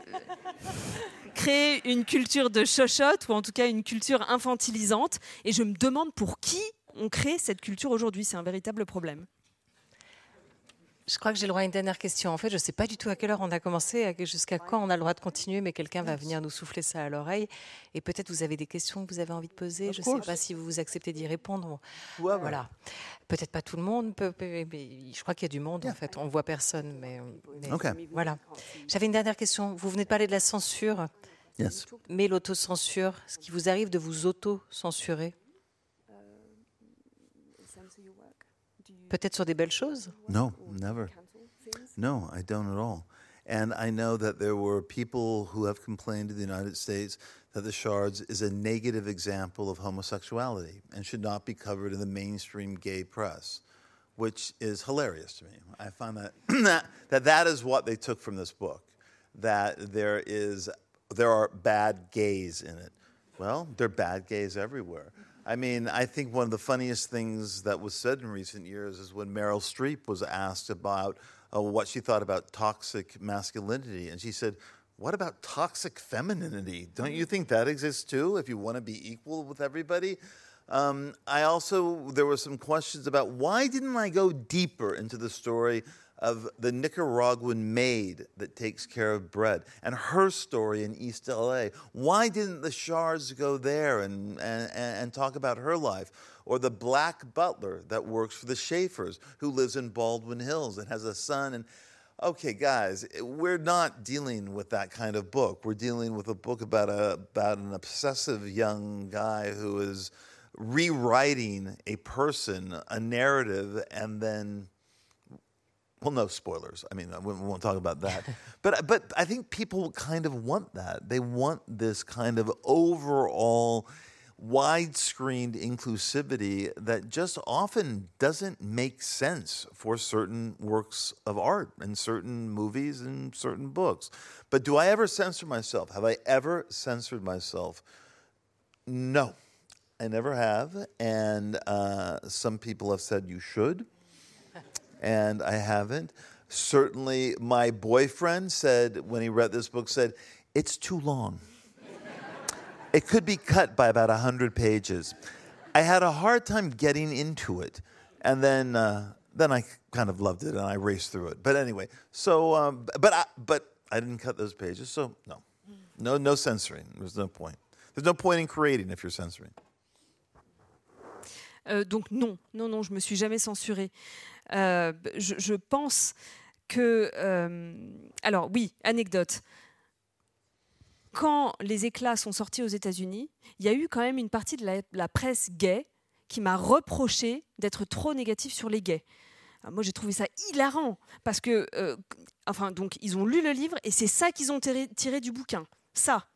[SPEAKER 3] Créer une culture de chochotte, ou en tout cas une culture infantilisante. Et je me demande pour qui on crée cette culture aujourd'hui. C'est un véritable problème.
[SPEAKER 2] Je crois que j'ai le droit à une dernière question. En fait, je ne sais pas du tout à quelle heure on a commencé, jusqu'à quand on a le droit de continuer, mais quelqu'un va venir nous souffler ça à l'oreille. Et peut-être vous avez des questions que vous avez envie de poser. je ne sais pas si vous acceptez d'y répondre. Voilà. Peut-être pas tout le monde, mais je crois qu'il y a du monde en fait. On voit personne, mais, voilà. J'avais une dernière question. Vous venez de parler de la censure, mais l'autocensure, ce qui vous arrive de vous auto-censurer? Peut-être sur des belles choses
[SPEAKER 1] No, never. No, I don't at all. And I know that there were people who have complained to the United States that the Shards is a negative example of homosexuality and should not be covered in the mainstream gay press, which is hilarious to me. I find that that, that is what they took from this book, that there is there are bad gays in it. Well, there are bad gays everywhere. I mean, I think one of the funniest things that was said in recent years is when Meryl Streep was asked about uh, what she thought about toxic masculinity. And she said, What about toxic femininity? Don't you think that exists too if you want to be equal with everybody? Um, I also, there were some questions about why didn't I go deeper into the story of the Nicaraguan maid that takes care of bread and her story in East LA. Why didn't the Shards go there and, and, and talk about her life? Or the black butler that works for the Schaefers who lives in Baldwin Hills and has a son. And okay, guys, we're not dealing with that kind of book. We're dealing with a book about, a, about an obsessive young guy who is rewriting a person, a narrative, and then well, no spoilers. I mean, we won't talk about that. but but I think people kind of want that. They want this kind of overall widescreen inclusivity that just often doesn't make sense for certain works of art and certain movies and certain books. But do I ever censor myself? Have I ever censored myself? No, I never have. And uh, some people have said you should and I haven't. Certainly, my boyfriend said when he read this book, said, It's too long. it could be cut by about 100 pages. I had a hard time getting into it. And then, uh, then I kind of loved it and I raced through it. But anyway, so, um, but, I, but I didn't cut those pages, so no. No, no censoring. There's no point. There's no point in creating if you're censoring.
[SPEAKER 3] Euh, donc non, non, non, je me suis jamais censurée. Euh, je, pense que... alors oui, anecdote quand les éclats sont sortis aux États-Unis, il y a eu quand même une partie de la, presse gay qui m'a reproché d'être trop négatif sur les gays. moi, j'ai trouvé ça hilarant parce que, euh, enfin, donc, ils ont lu le livre et c'est ça qu'ils ont tiré du bouquin. Ça.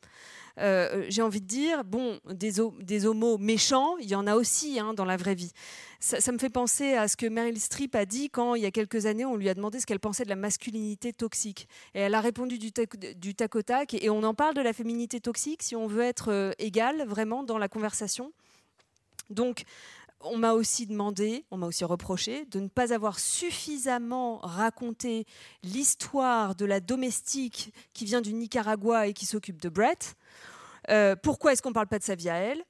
[SPEAKER 3] Euh, j'ai envie de dire, bon, des, des, homos méchants, il y en a aussi hein, dans la vraie vie. Ça, me fait penser à ce que Meryl Streep a dit quand, il y a quelques années, on lui a demandé ce qu'elle pensait de la masculinité toxique. Et elle a répondu du tac, au tac. Et on en parle de la féminité toxique si on veut être euh, égal vraiment dans la conversation. Donc, on m'a aussi demandé, on m'a aussi reproché de ne pas avoir suffisamment raconté l'histoire de la domestique qui vient du Nicaragua et qui s'occupe de Brett. Euh, pourquoi est-ce qu'on ne parle pas de sa vie à elle?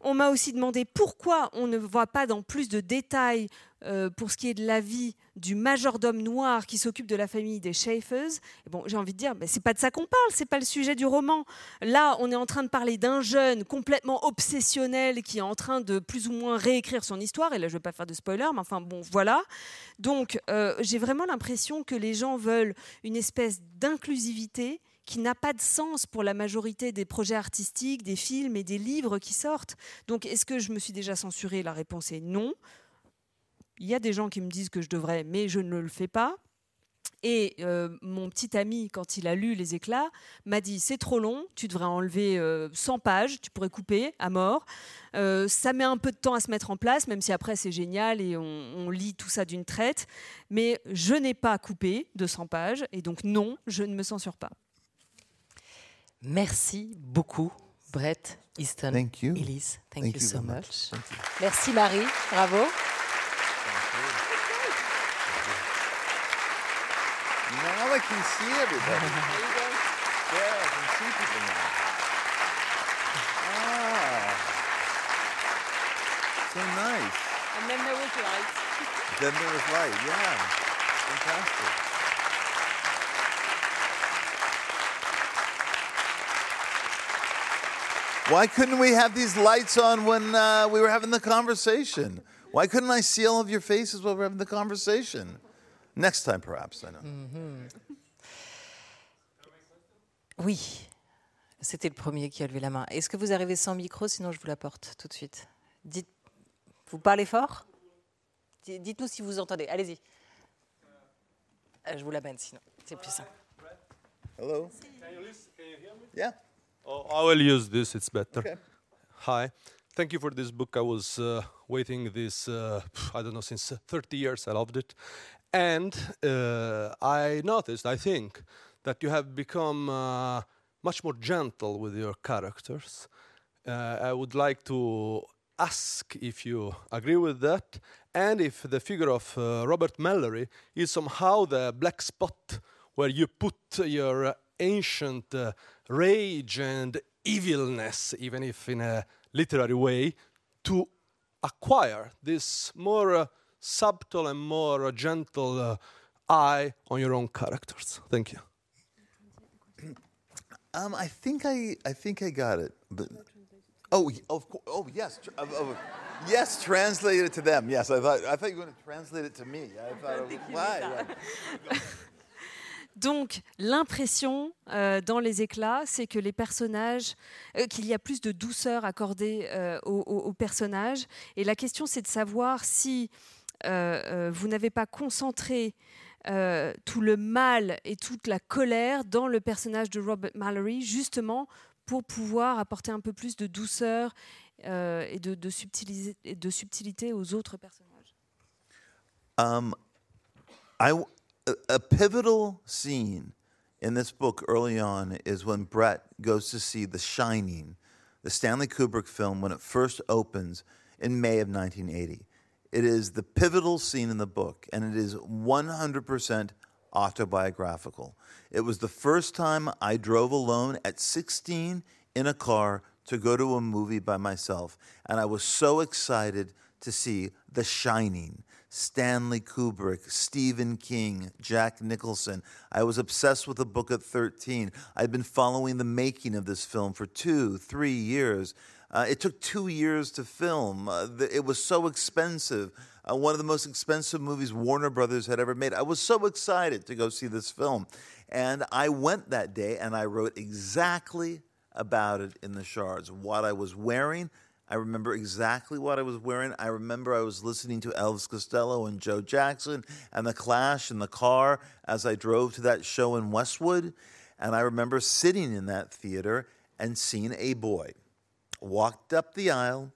[SPEAKER 3] On m'a aussi demandé pourquoi on ne voit pas dans plus de détails euh, pour ce qui est de la vie du majordome noir qui s'occupe de la famille des Schaeffers. bon, j'ai envie de dire, mais c'est pas de ça qu'on parle, c'est pas le sujet du roman. Là, on est en train de parler d'un jeune complètement obsessionnel qui est en train de plus ou moins réécrire son histoire. Et là, je vais pas faire de spoiler, mais enfin bon, voilà. Donc, euh, j'ai vraiment l'impression que les gens veulent une espèce d'inclusivité qui n'a pas de sens pour la majorité des projets artistiques, des films et des livres qui sortent. Donc, est-ce que je me suis déjà censurée? La réponse est non. Il y a des gens qui me disent que je devrais, mais je ne le fais pas. Et euh, mon petit ami, quand il a lu Les éclats, m'a dit c'est trop long, tu devrais enlever 100 euh, pages, tu pourrais couper à mort. Euh, ça met un peu de temps à se mettre en place, même si après c'est génial et on, on, lit tout ça d'une traite. Mais je n'ai pas coupé de 100 pages et donc non, je ne me censure pas.
[SPEAKER 2] Merci beaucoup, Brett Easton.
[SPEAKER 1] Thank you.
[SPEAKER 2] Elise, thank, thank you, you, so much. much. Merci Marie, bravo.
[SPEAKER 1] Now I can see everybody. yeah, I can see people now. Ah, so nice.
[SPEAKER 3] And then there was light.
[SPEAKER 1] then there was light, yeah. Fantastic. Why couldn't we have these lights on when uh, we were having the conversation? Why couldn't I see all of your faces while we were having the conversation? Next time, perhaps, I know. Mm -hmm.
[SPEAKER 2] Oui, c'était le premier qui a levé la main. Est-ce que vous arrivez sans micro Sinon, je vous l'apporte tout de suite. Dites, vous parlez fort Dites-nous si vous entendez. Allez-y. Euh, je vous l'amène sinon. C'est plus simple.
[SPEAKER 1] Hello.
[SPEAKER 5] Can you, can you hear me?
[SPEAKER 1] Yeah.
[SPEAKER 5] Oh, I will use this, it's better.
[SPEAKER 1] Okay.
[SPEAKER 5] Hi. Thank you for this book. I was uh, waiting this, uh, I don't know, since 30 years. I loved it. And uh, I noticed, I think, that you have become uh, much more gentle with your characters. Uh, I would like to ask if you agree with that and if the figure of uh, Robert Mallory is somehow the black spot where you put your ancient rage and evilness, even if in a literary way, to acquire this more uh, subtle and more uh, gentle uh, eye on your own characters. Thank you.
[SPEAKER 1] Um, I think I, I think I got it. But oh, of course. Oh, yes. Uh, yes, translate it to them. Yes, I thought I thought you were going to translate it to me. I thought, why?
[SPEAKER 3] Donc l'impression euh, dans les éclats, c'est que les personnages, euh, qu'il y a plus de douceur accordée euh, aux, personnages. Et la question, c'est de savoir si vous n'avez pas concentré tout le mal et toute la colère dans le personnage de Robert Mallory, justement pour pouvoir apporter un peu plus de douceur et de, subtilité, aux autres personnages.
[SPEAKER 1] Um, a, pivotal scene in this book early on is when Brett goes to see The Shining, the Stanley Kubrick film, when it first opens in May of 1980. It is the pivotal scene in the book, and it is 100% autobiographical. It was the first time I drove alone at 16 in a car to go to a movie by myself, and I was so excited to see The Shining Stanley Kubrick, Stephen King, Jack Nicholson. I was obsessed with the book at 13. I'd been following the making of this film for two, three years. Uh, it took two years to film. Uh, the, it was so expensive. Uh, one of the most expensive movies Warner Brothers had ever made. I was so excited to go see this film. And I went that day and I wrote exactly about it in the shards. What I was wearing, I remember exactly what I was wearing. I remember I was listening to Elvis Costello and Joe Jackson and The Clash in the car as I drove to that show in Westwood. And I remember sitting in that theater and seeing a boy walked up the aisle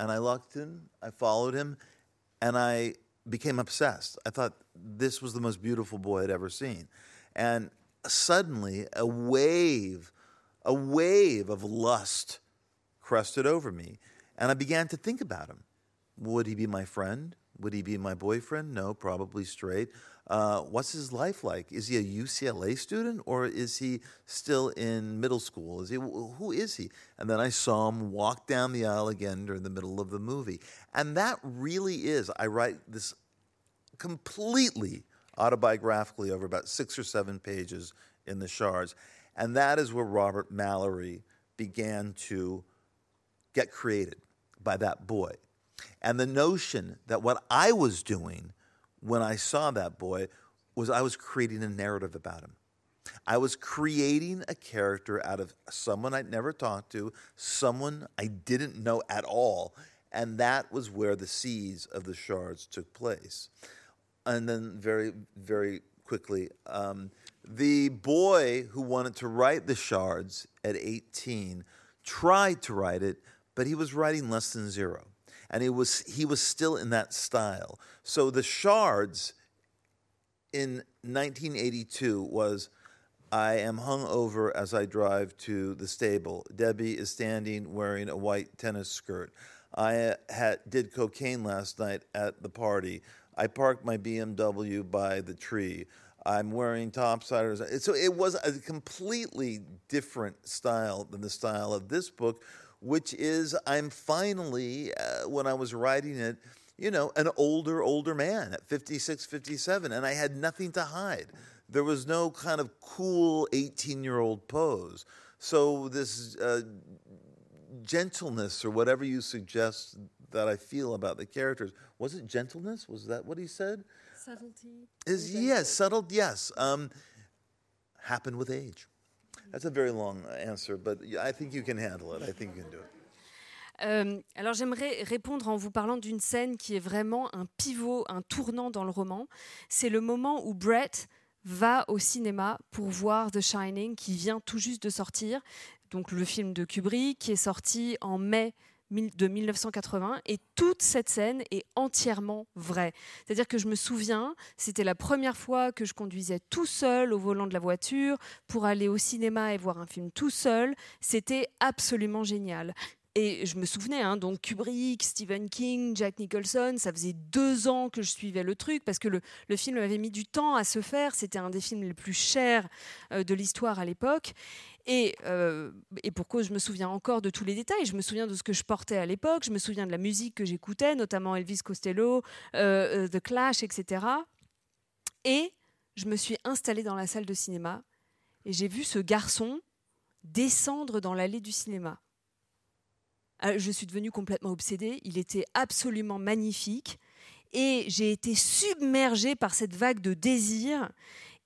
[SPEAKER 1] and I looked in, I followed him, and I became obsessed. I thought this was the most beautiful boy I'd ever seen. And suddenly a wave, a wave of lust crested over me. And I began to think about him. Would he be my friend? Would he be my boyfriend? No, probably straight. Uh, what's his life like? Is he a UCLA student or is he still in middle school? Is he who is he? And then I saw him walk down the aisle again during the middle of the movie, and that really is. I write this completely autobiographically over about six or seven pages in the shards, and that is where Robert Mallory began to get created by that boy. And the notion that what I was doing when I saw that boy was I was creating a narrative about him. I was creating a character out of someone I'd never talked to, someone I didn't know at all. And that was where the seeds of the shards took place. And then, very, very quickly, um, the boy who wanted to write the shards at 18 tried to write it, but he was writing less than zero and he was he was still in that style. So the shards in 1982 was I am hung over as I drive to the stable. Debbie is standing wearing a white tennis skirt. I had, did cocaine last night at the party. I parked my BMW by the tree. I'm wearing topsiders. So it was a completely different style than the style of this book, which is I'm finally, uh, when I was writing it, you know, an older, older man at 56, 57, and I had nothing to hide. There was no kind of cool 18 year old pose. So, this uh, gentleness or whatever you suggest that I feel about the characters, was it gentleness? Was that what he said?
[SPEAKER 3] Subtlety.
[SPEAKER 1] Is, yes, subtle, yes. Um, happened with age. That's a very long answer, but I think you can handle it. I think you can do it.
[SPEAKER 3] Euh, alors j'aimerais répondre en vous parlant d'une scène qui est vraiment un pivot, un tournant dans le roman. C'est le moment où Brett va au cinéma pour voir The Shining qui vient tout juste de sortir, donc le film de Kubrick qui est sorti en mai de 1980 et toute cette scène est entièrement vraie. C'est-à-dire que je me souviens, c'était la première fois que je conduisais tout seul au volant de la voiture pour aller au cinéma et voir un film tout seul. C'était absolument génial. Et je me souvenais, hein, donc Kubrick, Stephen King, Jack Nicholson, ça faisait deux ans que je suivais le truc parce que le, le film avait mis du temps à se faire. C'était un des films les plus chers euh, de l'histoire à l'époque. Et, euh, et pour cause, je me souviens encore de tous les détails? Je me souviens de ce que je portais à l'époque. Je me souviens de la musique que j'écoutais, notamment Elvis Costello, euh, The Clash, etc. Et je me suis installée dans la salle de cinéma et j'ai vu ce garçon descendre dans l'allée du cinéma. Je suis devenue complètement obsédée. Il était absolument magnifique. Et j'ai été submergée par cette vague de désir.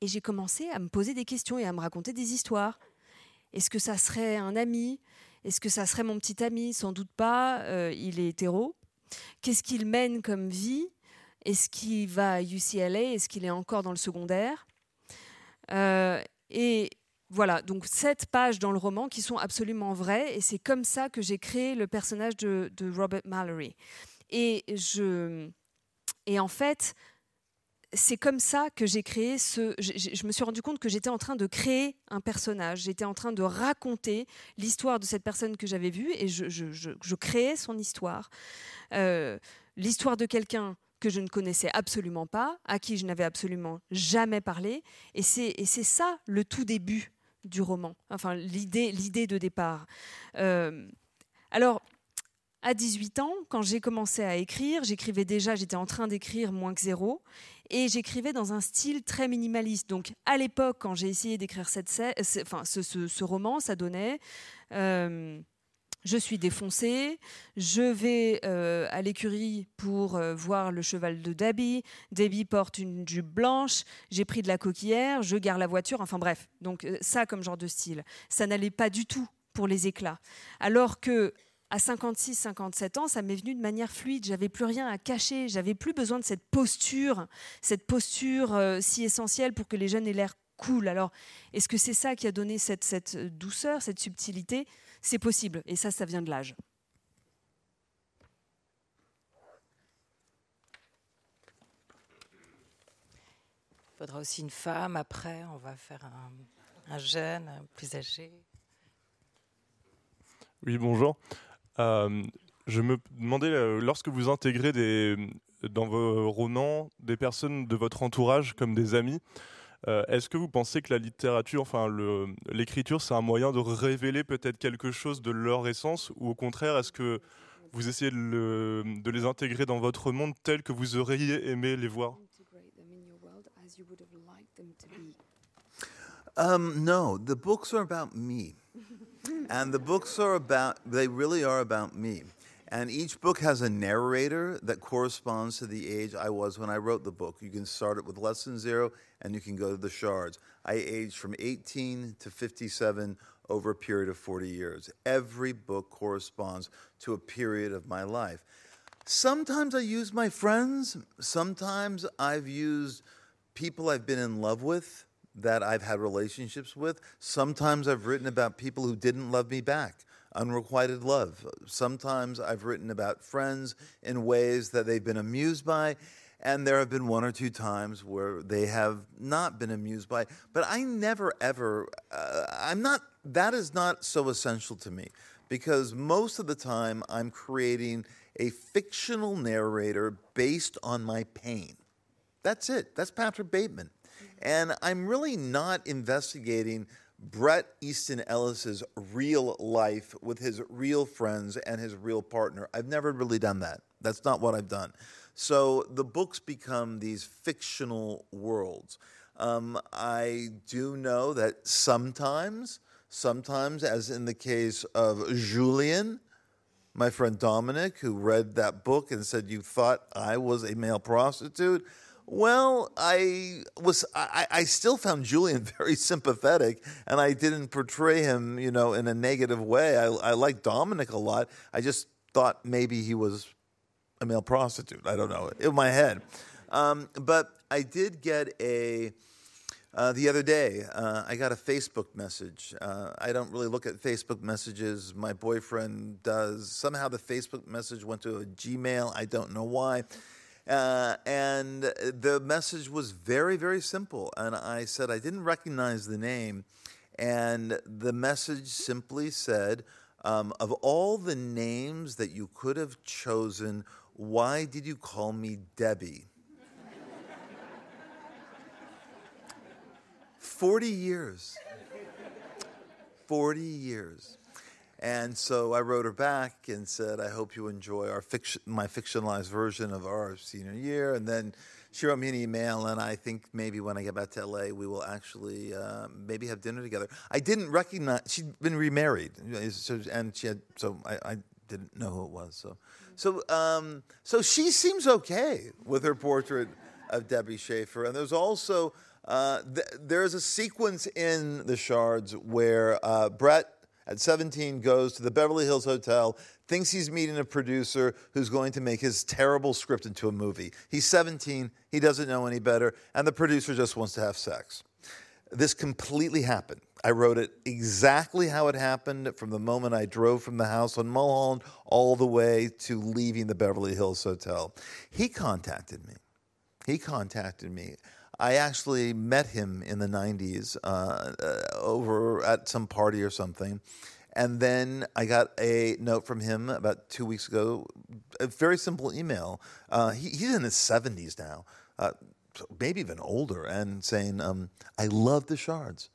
[SPEAKER 3] Et j'ai commencé à me poser des questions et à me raconter des histoires. Est-ce que ça serait un ami? Est-ce que ça serait mon petit ami? Sans doute pas. Euh, il est hétéro. Qu'est-ce qu'il mène comme vie? Est-ce qu'il va à UCLA Est-ce qu'il est encore dans le secondaire? Euh, Et voilà, donc sept pages dans le roman qui sont absolument vraies, et c'est comme ça que j'ai créé le personnage de, Robert Mallory. Et, en fait, c'est comme ça que j'ai créé ce. Je, me suis rendu compte que j'étais en train de créer un personnage. J'étais en train de raconter l'histoire de cette personne que j'avais vue et je, je, créais son histoire. Euh, l'histoire de quelqu'un que je ne connaissais absolument pas, à qui je n'avais absolument jamais parlé. Et c'est ça le tout début du roman, enfin l'idée de départ. Euh, alors, à 18 ans, quand j'ai commencé à écrire, j'écrivais déjà, j'étais en train d'écrire moins que zéro, et j'écrivais dans un style très minimaliste. Donc à l'époque, quand j'ai essayé d'écrire cette, enfin, ce, roman, ça donnait... Euh, je suis défoncée, je vais euh, à l'écurie pour euh, voir le cheval de Debbie, Debbie porte une jupe blanche, j'ai pris de la coquillère, je gare la voiture, enfin bref, donc ça comme genre de style. Ça n'allait pas du tout pour les éclats. Alors que à 56, 57 ans, ça m'est venu de manière fluide. J'avais plus rien à cacher. J'avais plus besoin de cette posture, cette posture euh, si essentielle pour que les jeunes aient l'air cool. Alors, est-ce que c'est ça qui a donné cette, cette douceur, cette subtilité? C'est possible. Et ça, ça vient de l'âge.
[SPEAKER 2] Il faudra aussi une femme après. On va faire un, un jeune, un plus âgé.
[SPEAKER 6] Oui, bonjour. Euh, je me demandais, euh, lorsque vous intégrez des, dans vos romans des personnes de votre entourage comme des amis, euh, est-ce que vous pensez que la littérature, enfin l'écriture, c'est un moyen de révéler peut-être quelque chose de leur essence? Ou au contraire, est-ce que vous essayez de, le, de, les intégrer dans votre monde tel que vous auriez aimé les voir?
[SPEAKER 1] Um, No, the books are about me. and the books are about, they really are about me. And each book has a narrator that corresponds to the age I was when I wrote the book. You can start it with lesson zero and you can go to the shards. I aged from 18 to 57 over a period of 40 years. Every book corresponds to a period of my life. Sometimes I use my friends, sometimes I've used people I've been in love with that I've had relationships with. Sometimes I've written about people who didn't love me back, unrequited love. Sometimes I've written about friends in ways that they've been amused by. And there have been one or two times where they have not been amused by. But I never, ever, uh, I'm not, that is not so essential to me because most of the time I'm creating a fictional narrator based on my pain. That's it. That's Patrick Bateman. And I'm really not investigating Brett Easton Ellis's real life with his real friends and his real partner. I've never really done that. That's not what I've done. So the books become these fictional worlds. Um, I do know that sometimes, sometimes, as in the case of Julian, my friend Dominic, who read that book and said, You thought I was a male prostitute. Well, I was I, I still found Julian very sympathetic, and I didn't portray him, you know, in a negative way. I, I like Dominic a lot. I just thought maybe he was a male prostitute. I don't know in my head, um, but I did get a. Uh, the other day, uh, I got a Facebook message. Uh, I don't really look at Facebook messages. My boyfriend does. Somehow the Facebook message went to a Gmail. I don't know why. Uh, and the message was very, very simple. And I said, I didn't recognize the name. And the message simply said, um, Of all the names that you could have chosen, why did you call me Debbie? 40 years. 40 years. And so I wrote her back and said, I hope you enjoy our fiction, my fictionalized version of our senior year. And then she wrote me an email, and I think maybe when I get back to LA, we will actually uh, maybe have dinner together. I didn't recognize she'd been remarried, and she had so I, I didn't know who it was. So, so, um, so she seems okay with her portrait of Debbie Schaefer. And there's also uh, th- there's a sequence in the Shards where uh, Brett at 17 goes to the Beverly Hills Hotel, thinks he's meeting a producer who's going to make his terrible script into a movie. He's 17, he doesn't know any better, and the producer just wants to have sex. This completely happened. I wrote it exactly how it happened from the moment I drove from the house on Mulholland all the way to leaving the Beverly Hills Hotel. He contacted me. He contacted me. I actually met him in the 90s uh, uh, over at some party or something. And then I got a note from him about two weeks ago, a very simple email. Uh, he, he's in his 70s now, uh, maybe even older, and saying, um, I love the shards.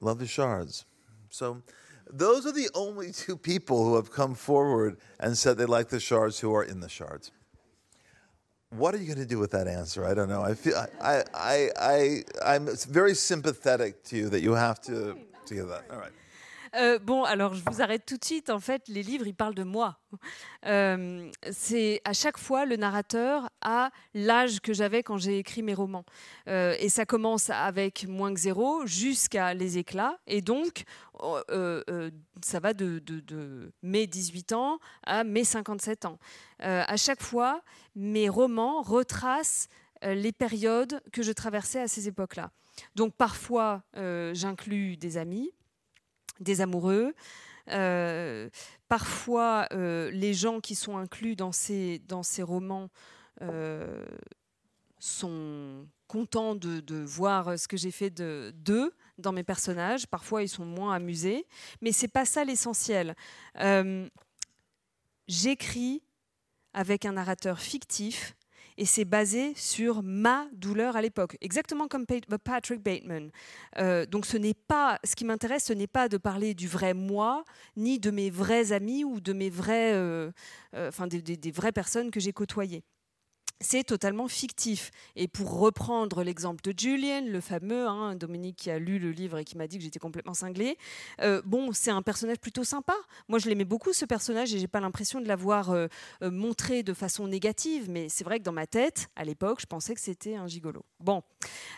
[SPEAKER 1] love the shards. So Those are the only two people who have come forward and said they like the shards who are in the shards. What are you going to do with that answer? I don't know. I feel I I I I'm very sympathetic to you that you have to to give that. All right.
[SPEAKER 3] Euh, bon, alors je vous arrête tout de suite. En fait, les livres, ils parlent de moi. Euh, c'est à chaque fois le narrateur a l'âge que j'avais quand j'ai écrit mes romans, Euh, et ça commence avec moins que zéro jusqu'à les éclats. Et donc, euh, ça va de, de- de mes 18 ans à mes 57 ans. À chaque fois, mes romans retracent les périodes que je traversais à ces époques-là. Donc parfois, j'inclus des amis, des amoureux. Euh, parfois, euh, les gens qui sont inclus dans ces, dans ces romans euh, sont contents de, voir ce que j'ai fait de- d'eux dans mes personnages. Parfois, ils sont moins amusés. Mais c'est pas ça l'essentiel. J'écris avec un narrateur fictif et c'est basé sur ma douleur à l'époque, exactement comme Pa- Patrick Bateman. Euh, donc ce n'est pas, ce qui m'intéresse, ce n'est pas de parler du vrai moi, ni de mes vrais amis ou de mes vrais, euh, euh, enfin des vraies personnes que j'ai côtoyées. C'est totalement fictif. Et pour reprendre l'exemple de Julian, le fameux, hein, Dominique qui a lu le livre et qui m'a dit que j'étais complètement cinglée, euh, bon, c'est un personnage plutôt sympa. Moi, je l'aimais beaucoup ce personnage et j'ai pas l'impression de l'avoir euh, euh, montré de façon négative, mais c'est vrai que dans ma tête, à l'époque, je pensais que c'était un gigolo. Bon,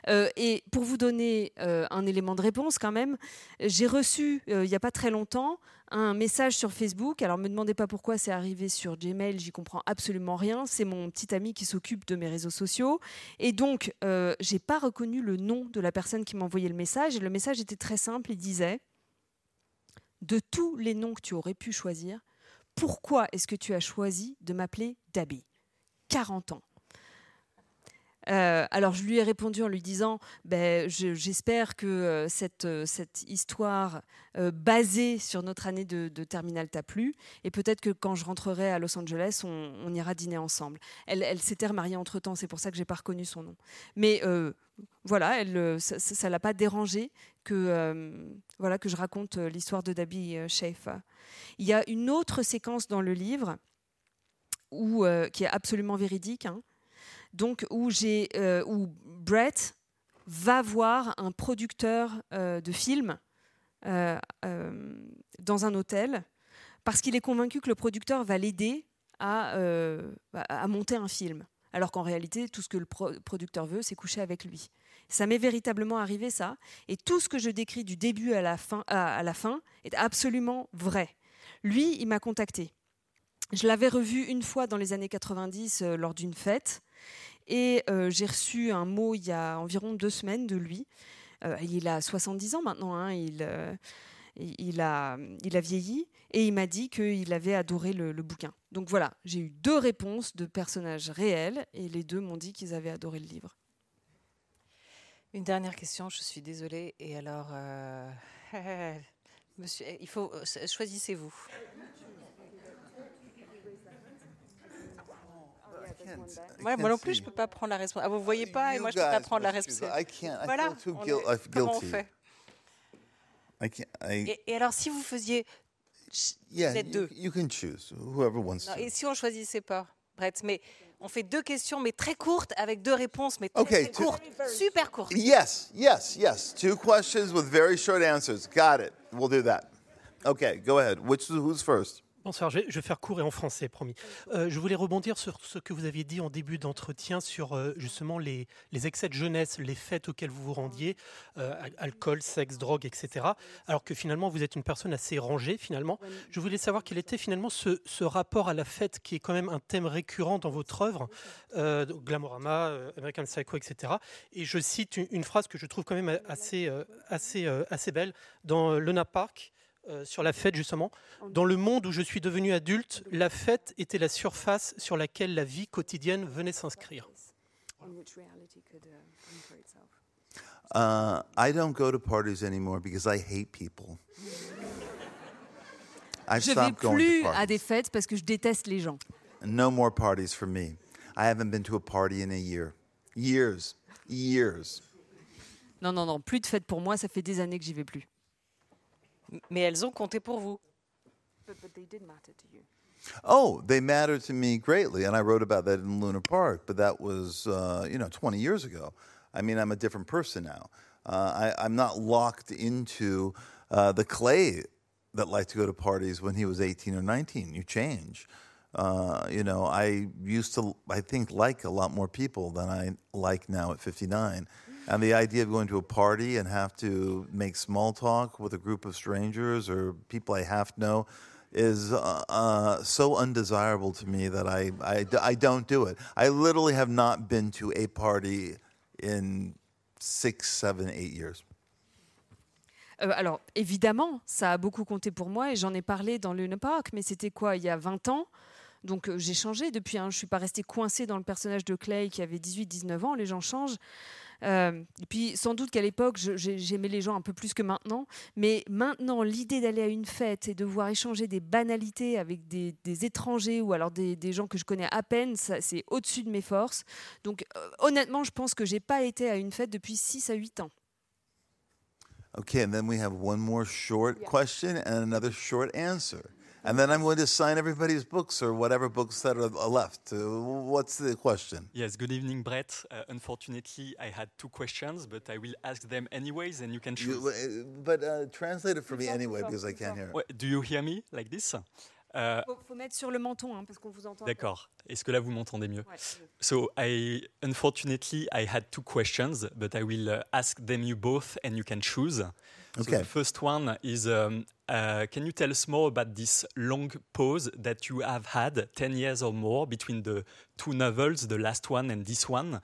[SPEAKER 3] et pour vous donner un élément de réponse quand même, j'ai reçu il n'y a pas très longtemps un message sur Facebook. Alors me demandez pas pourquoi c'est arrivé sur Gmail, j'y comprends absolument rien. C'est mon petit ami qui s'occupe de mes réseaux sociaux et donc euh, j'ai pas reconnu le nom de la personne qui m'a envoyé le message. Et le message était très simple, il disait de tous les noms que tu aurais pu choisir, pourquoi est-ce que tu as choisi de m'appeler Dabi? 40 ans. Euh, alors je lui ai répondu en lui disant ben, je- j'espère que euh, cette, euh, cette histoire basée sur notre année de, de terminale t'a plu et peut-être que quand je rentrerai à Los Angeles on, ira dîner ensemble. Elle, s'était remariée entre temps, c'est pour ça que j'ai pas reconnu son nom. Mais voilà, elle, ça ne l'a pas dérangé que, voilà, que je raconte l'histoire de Dabi Schaefer. Il y a une autre séquence dans le livre où, qui est absolument véridique. hein, donc euh, où Brett va voir un producteur euh, de films euh, dans un hôtel parce qu'il est convaincu que le producteur va l'aider à, monter un film. Alors qu'en réalité, tout ce que le pro- producteur veut, c'est coucher avec lui. Ça m'est véritablement arrivé, ça. Et tout ce que je décris du début à la fin, est absolument vrai. Lui, il m'a contacté. Je l'avais revu une fois dans les années 90 euh, lors d'une fête. Et euh, j'ai reçu un mot il y a environ deux semaines de lui. Euh, il a 70 ans maintenant, hein, il, euh, il, il a, il a vieilli, et il m'a dit qu'il avait adoré le, le bouquin. Donc voilà, j'ai eu deux réponses de personnages réels, et les deux m'ont dit qu'ils avaient adoré le livre.
[SPEAKER 2] Une dernière question, je suis désolée. Et alors, monsieur, il faut euh, Moi, moi non plus, je peux pas prendre la responsabilité. Ah, vous voyez pas, et moi, je peux pas prendre la responsabilité.
[SPEAKER 1] I can't. I
[SPEAKER 2] Voilà.
[SPEAKER 1] feel too
[SPEAKER 2] on est- comment on
[SPEAKER 1] guilty.
[SPEAKER 2] fait?
[SPEAKER 1] I can't. I,
[SPEAKER 2] et, et alors, si vous faisiez,
[SPEAKER 1] yeah,
[SPEAKER 2] vous êtes
[SPEAKER 1] you,
[SPEAKER 2] deux.
[SPEAKER 1] you can choose whoever wants
[SPEAKER 2] Non,
[SPEAKER 1] to.
[SPEAKER 2] et si on choisissait pas, Brett, mais on fait deux questions, mais très courtes, avec deux réponses, mais très, courtes, super courtes.
[SPEAKER 1] Yes, yes, yes. Two questions with very short answers. Got it. We'll do that. Okay, go ahead. Which who's first?
[SPEAKER 7] Bonsoir, je vais, faire court et en français, promis. Euh, je voulais rebondir sur ce que vous aviez dit en début d'entretien sur euh, justement les, les excès de jeunesse, les fêtes auxquelles vous vous rendiez, euh, al- alcool, sexe, drogue, etc. Alors que finalement vous êtes une personne assez rangée finalement. Je voulais savoir quel était finalement ce, ce rapport à la fête qui est quand même un thème récurrent dans votre œuvre, Glamorama, American Psycho, etc. Et je cite une, une phrase que je trouve quand même assez, assez, assez belle dans Luna Park. Euh, sur la fête justement. Dans le monde où je suis devenu adulte, la fête était la surface sur laquelle la vie quotidienne venait s'inscrire.
[SPEAKER 1] Uh, I don't go to parties anymore because I hate people. I
[SPEAKER 3] Je vais
[SPEAKER 1] stopped going
[SPEAKER 3] plus
[SPEAKER 1] to
[SPEAKER 3] à des
[SPEAKER 1] parties.
[SPEAKER 3] fêtes parce que je déteste les gens.
[SPEAKER 1] No more parties for me. I haven't been to a party in a year. Years. Years.
[SPEAKER 3] Non, non, non, plus de fêtes pour moi, ça fait des années que j'y vais plus.
[SPEAKER 2] Mais elles ont compté pour vous.
[SPEAKER 1] Oh, they matter to me greatly, and I wrote about that in Luna Park. But that was, uh, you know, 20 years ago. I mean, I'm a different person now. Uh, I, I'm not locked into uh, the clay that liked to go to parties when he was 18 or 19. You change. Uh, you know, I used to, I think, like a lot more people than I like now at 59. And the idea of going to a party and have to make small talk with a group of strangers or people I half know is uh, uh, so undesirable to me that I, I, I don't do it. I literally have not been to a party in six, seven, eight years.
[SPEAKER 3] Euh, alors, évidemment, ça a beaucoup compté pour moi et j'en ai parlé dans Luna Park, mais c'était quoi, il y a 20 ans? Donc euh, j'ai changé depuis, hein, je ne suis pas restée coincée dans le personnage de Clay qui avait 18-19 ans, les gens changent. Euh, et puis sans doute qu'à l'époque, j'aimais les gens un peu plus que maintenant, mais maintenant, l'idée d'aller à une fête et de voir échanger des banalités avec des, des étrangers ou alors des, des gens que je connais à peine, c'est au-dessus de mes forces. Donc euh, honnêtement, je pense que j'ai pas été à une fête depuis 6 à 8 ans.
[SPEAKER 1] Okay, and then we have one more short question and another short answer. And then I'm going to sign everybody's books or whatever books that are left. Uh, what's the question?
[SPEAKER 8] Yes, good evening, Brett. Uh, unfortunately, I had two questions, but I will ask them anyways, and you can choose.
[SPEAKER 1] You, uh, but uh, translate it for me anyway because I can't hear it.
[SPEAKER 8] Do you hear me like this? Uh,
[SPEAKER 3] Faut, faut mettre sur le menton hein, parce qu'on vous entend.
[SPEAKER 8] D'accord. Est-ce que là vous m'entendez mieux?
[SPEAKER 3] Ouais.
[SPEAKER 8] So I unfortunately I had two questions, but I will uh, ask them you both, and you can choose. So
[SPEAKER 1] Okay.
[SPEAKER 8] the first one is, um, uh, can you tell us more about this long pause that you have had, ten years or more, between the two novels, the last one and this one,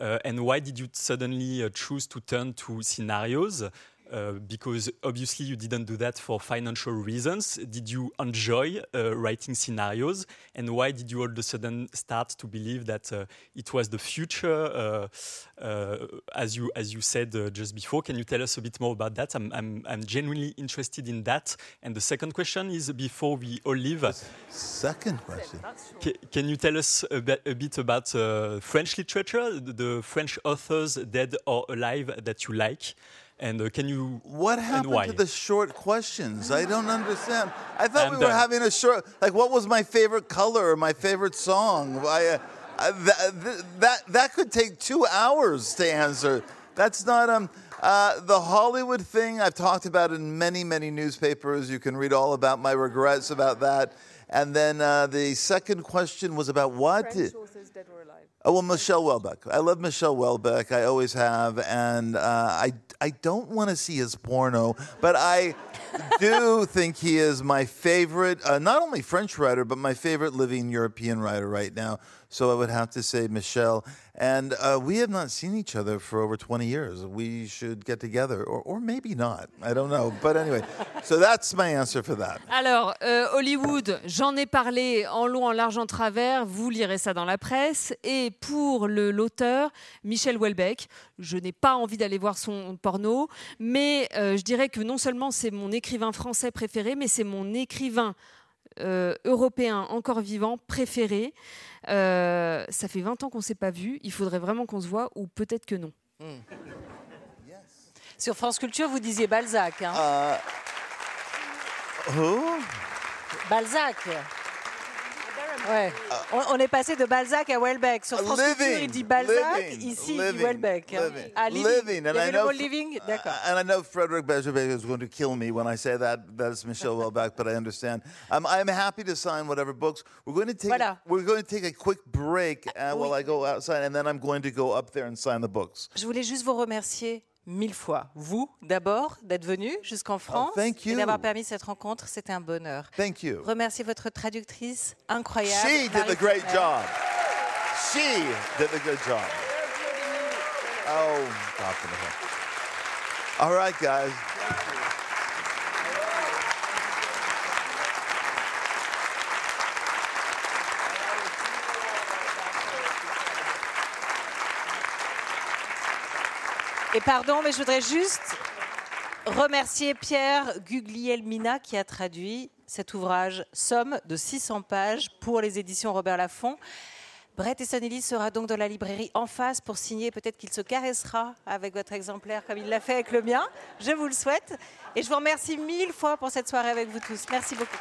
[SPEAKER 8] uh, and why did you suddenly uh, choose to turn to scenarios? Uh, because obviously you didn't do that for financial reasons. Did you enjoy uh, writing scenarios? And why did you all of a sudden start to believe that uh, it was the future, uh, uh, as you as you said uh, just before? Can you tell us a bit more about that? I'm, I'm I'm genuinely interested in that. And the second question is before we all leave,
[SPEAKER 1] Second question.
[SPEAKER 8] ca- can you tell us a bit, a bit about uh, French literature, the, the French authors dead or alive that you like? And uh, can you
[SPEAKER 1] What
[SPEAKER 8] and
[SPEAKER 1] happened
[SPEAKER 8] why?
[SPEAKER 1] to the short questions? I don't understand. I thought
[SPEAKER 8] I'm
[SPEAKER 1] we were
[SPEAKER 8] done.
[SPEAKER 1] having a short, like, what was my favorite color or my favorite song? I, uh, that, that, that could take two hours to answer. That's not, um, uh, the Hollywood thing, I've talked about in many, many newspapers. You can read all about my regrets about that. And then uh, the second question was about what? Oh well, Michelle Welbeck. I love Michelle Welbeck. I always have, and uh, I I don't want to see his porno, but I do think he is my favorite, uh, not only French writer, but my favorite living European writer right now. So I would have to say Michelle. And uh, we have not seen each other for over 20 years. We should get together, or, or maybe not. I don't know. But anyway, so that's my answer for that.
[SPEAKER 3] Alors, euh, Hollywood, j'en ai parlé en long, en large, en travers. Vous lirez ça dans la presse. Et pour le- l'auteur, Michel Houellebecq, je n'ai pas envie d'aller voir son porno, mais euh, je dirais que non seulement c'est mon écrivain français préféré, mais c'est mon écrivain euh, européen encore vivant préféré. Euh, ça fait 20 ans qu'on ne s'est pas vu. Il faudrait vraiment qu'on se voit, ou peut-être que non.
[SPEAKER 2] Sur France Culture, vous disiez Balzac. hein.
[SPEAKER 1] Uh, who?
[SPEAKER 2] Balzac. Ouais. On, on est passé de Balzac à Welbeck. Sur France Culture,
[SPEAKER 1] living,
[SPEAKER 2] il dit Balzac.
[SPEAKER 1] living,
[SPEAKER 2] Ici, il dit
[SPEAKER 1] living,
[SPEAKER 2] Welbeck. hein.
[SPEAKER 1] living,
[SPEAKER 2] Ah, living.
[SPEAKER 1] living, and I know
[SPEAKER 2] living D'accord.
[SPEAKER 1] And I know Frederick Bejerbeck is going to kill me when I say that. That's Michelle Welbeck, but I understand. Um, I'm happy to sign whatever books. We're going to take.
[SPEAKER 2] Voilà.
[SPEAKER 1] We're going to take a quick break uh, while
[SPEAKER 2] oui.
[SPEAKER 1] I go outside, and then I'm going to go up there and sign the books.
[SPEAKER 2] Je voulais juste vous remercier mille fois. Vous, d'abord, d'être venu jusqu'en France
[SPEAKER 1] Oh, thank
[SPEAKER 2] et d'avoir permis cette rencontre. C'était un bonheur.
[SPEAKER 1] Thank you.
[SPEAKER 2] Remercier votre traductrice incroyable.
[SPEAKER 1] She did the great job. She did the good job. Oh. All right, guys.
[SPEAKER 2] Et pardon, mais je voudrais juste remercier Pierre Guglielmina qui a traduit cet ouvrage Somme de 600 pages pour les éditions Robert Laffont. Brett Easton Ellis sera donc dans la librairie en face pour signer. Peut-être qu'il se caressera avec votre exemplaire comme il l'a fait avec le mien. Je vous le souhaite. Et je vous remercie mille fois pour cette soirée avec vous tous. Merci beaucoup.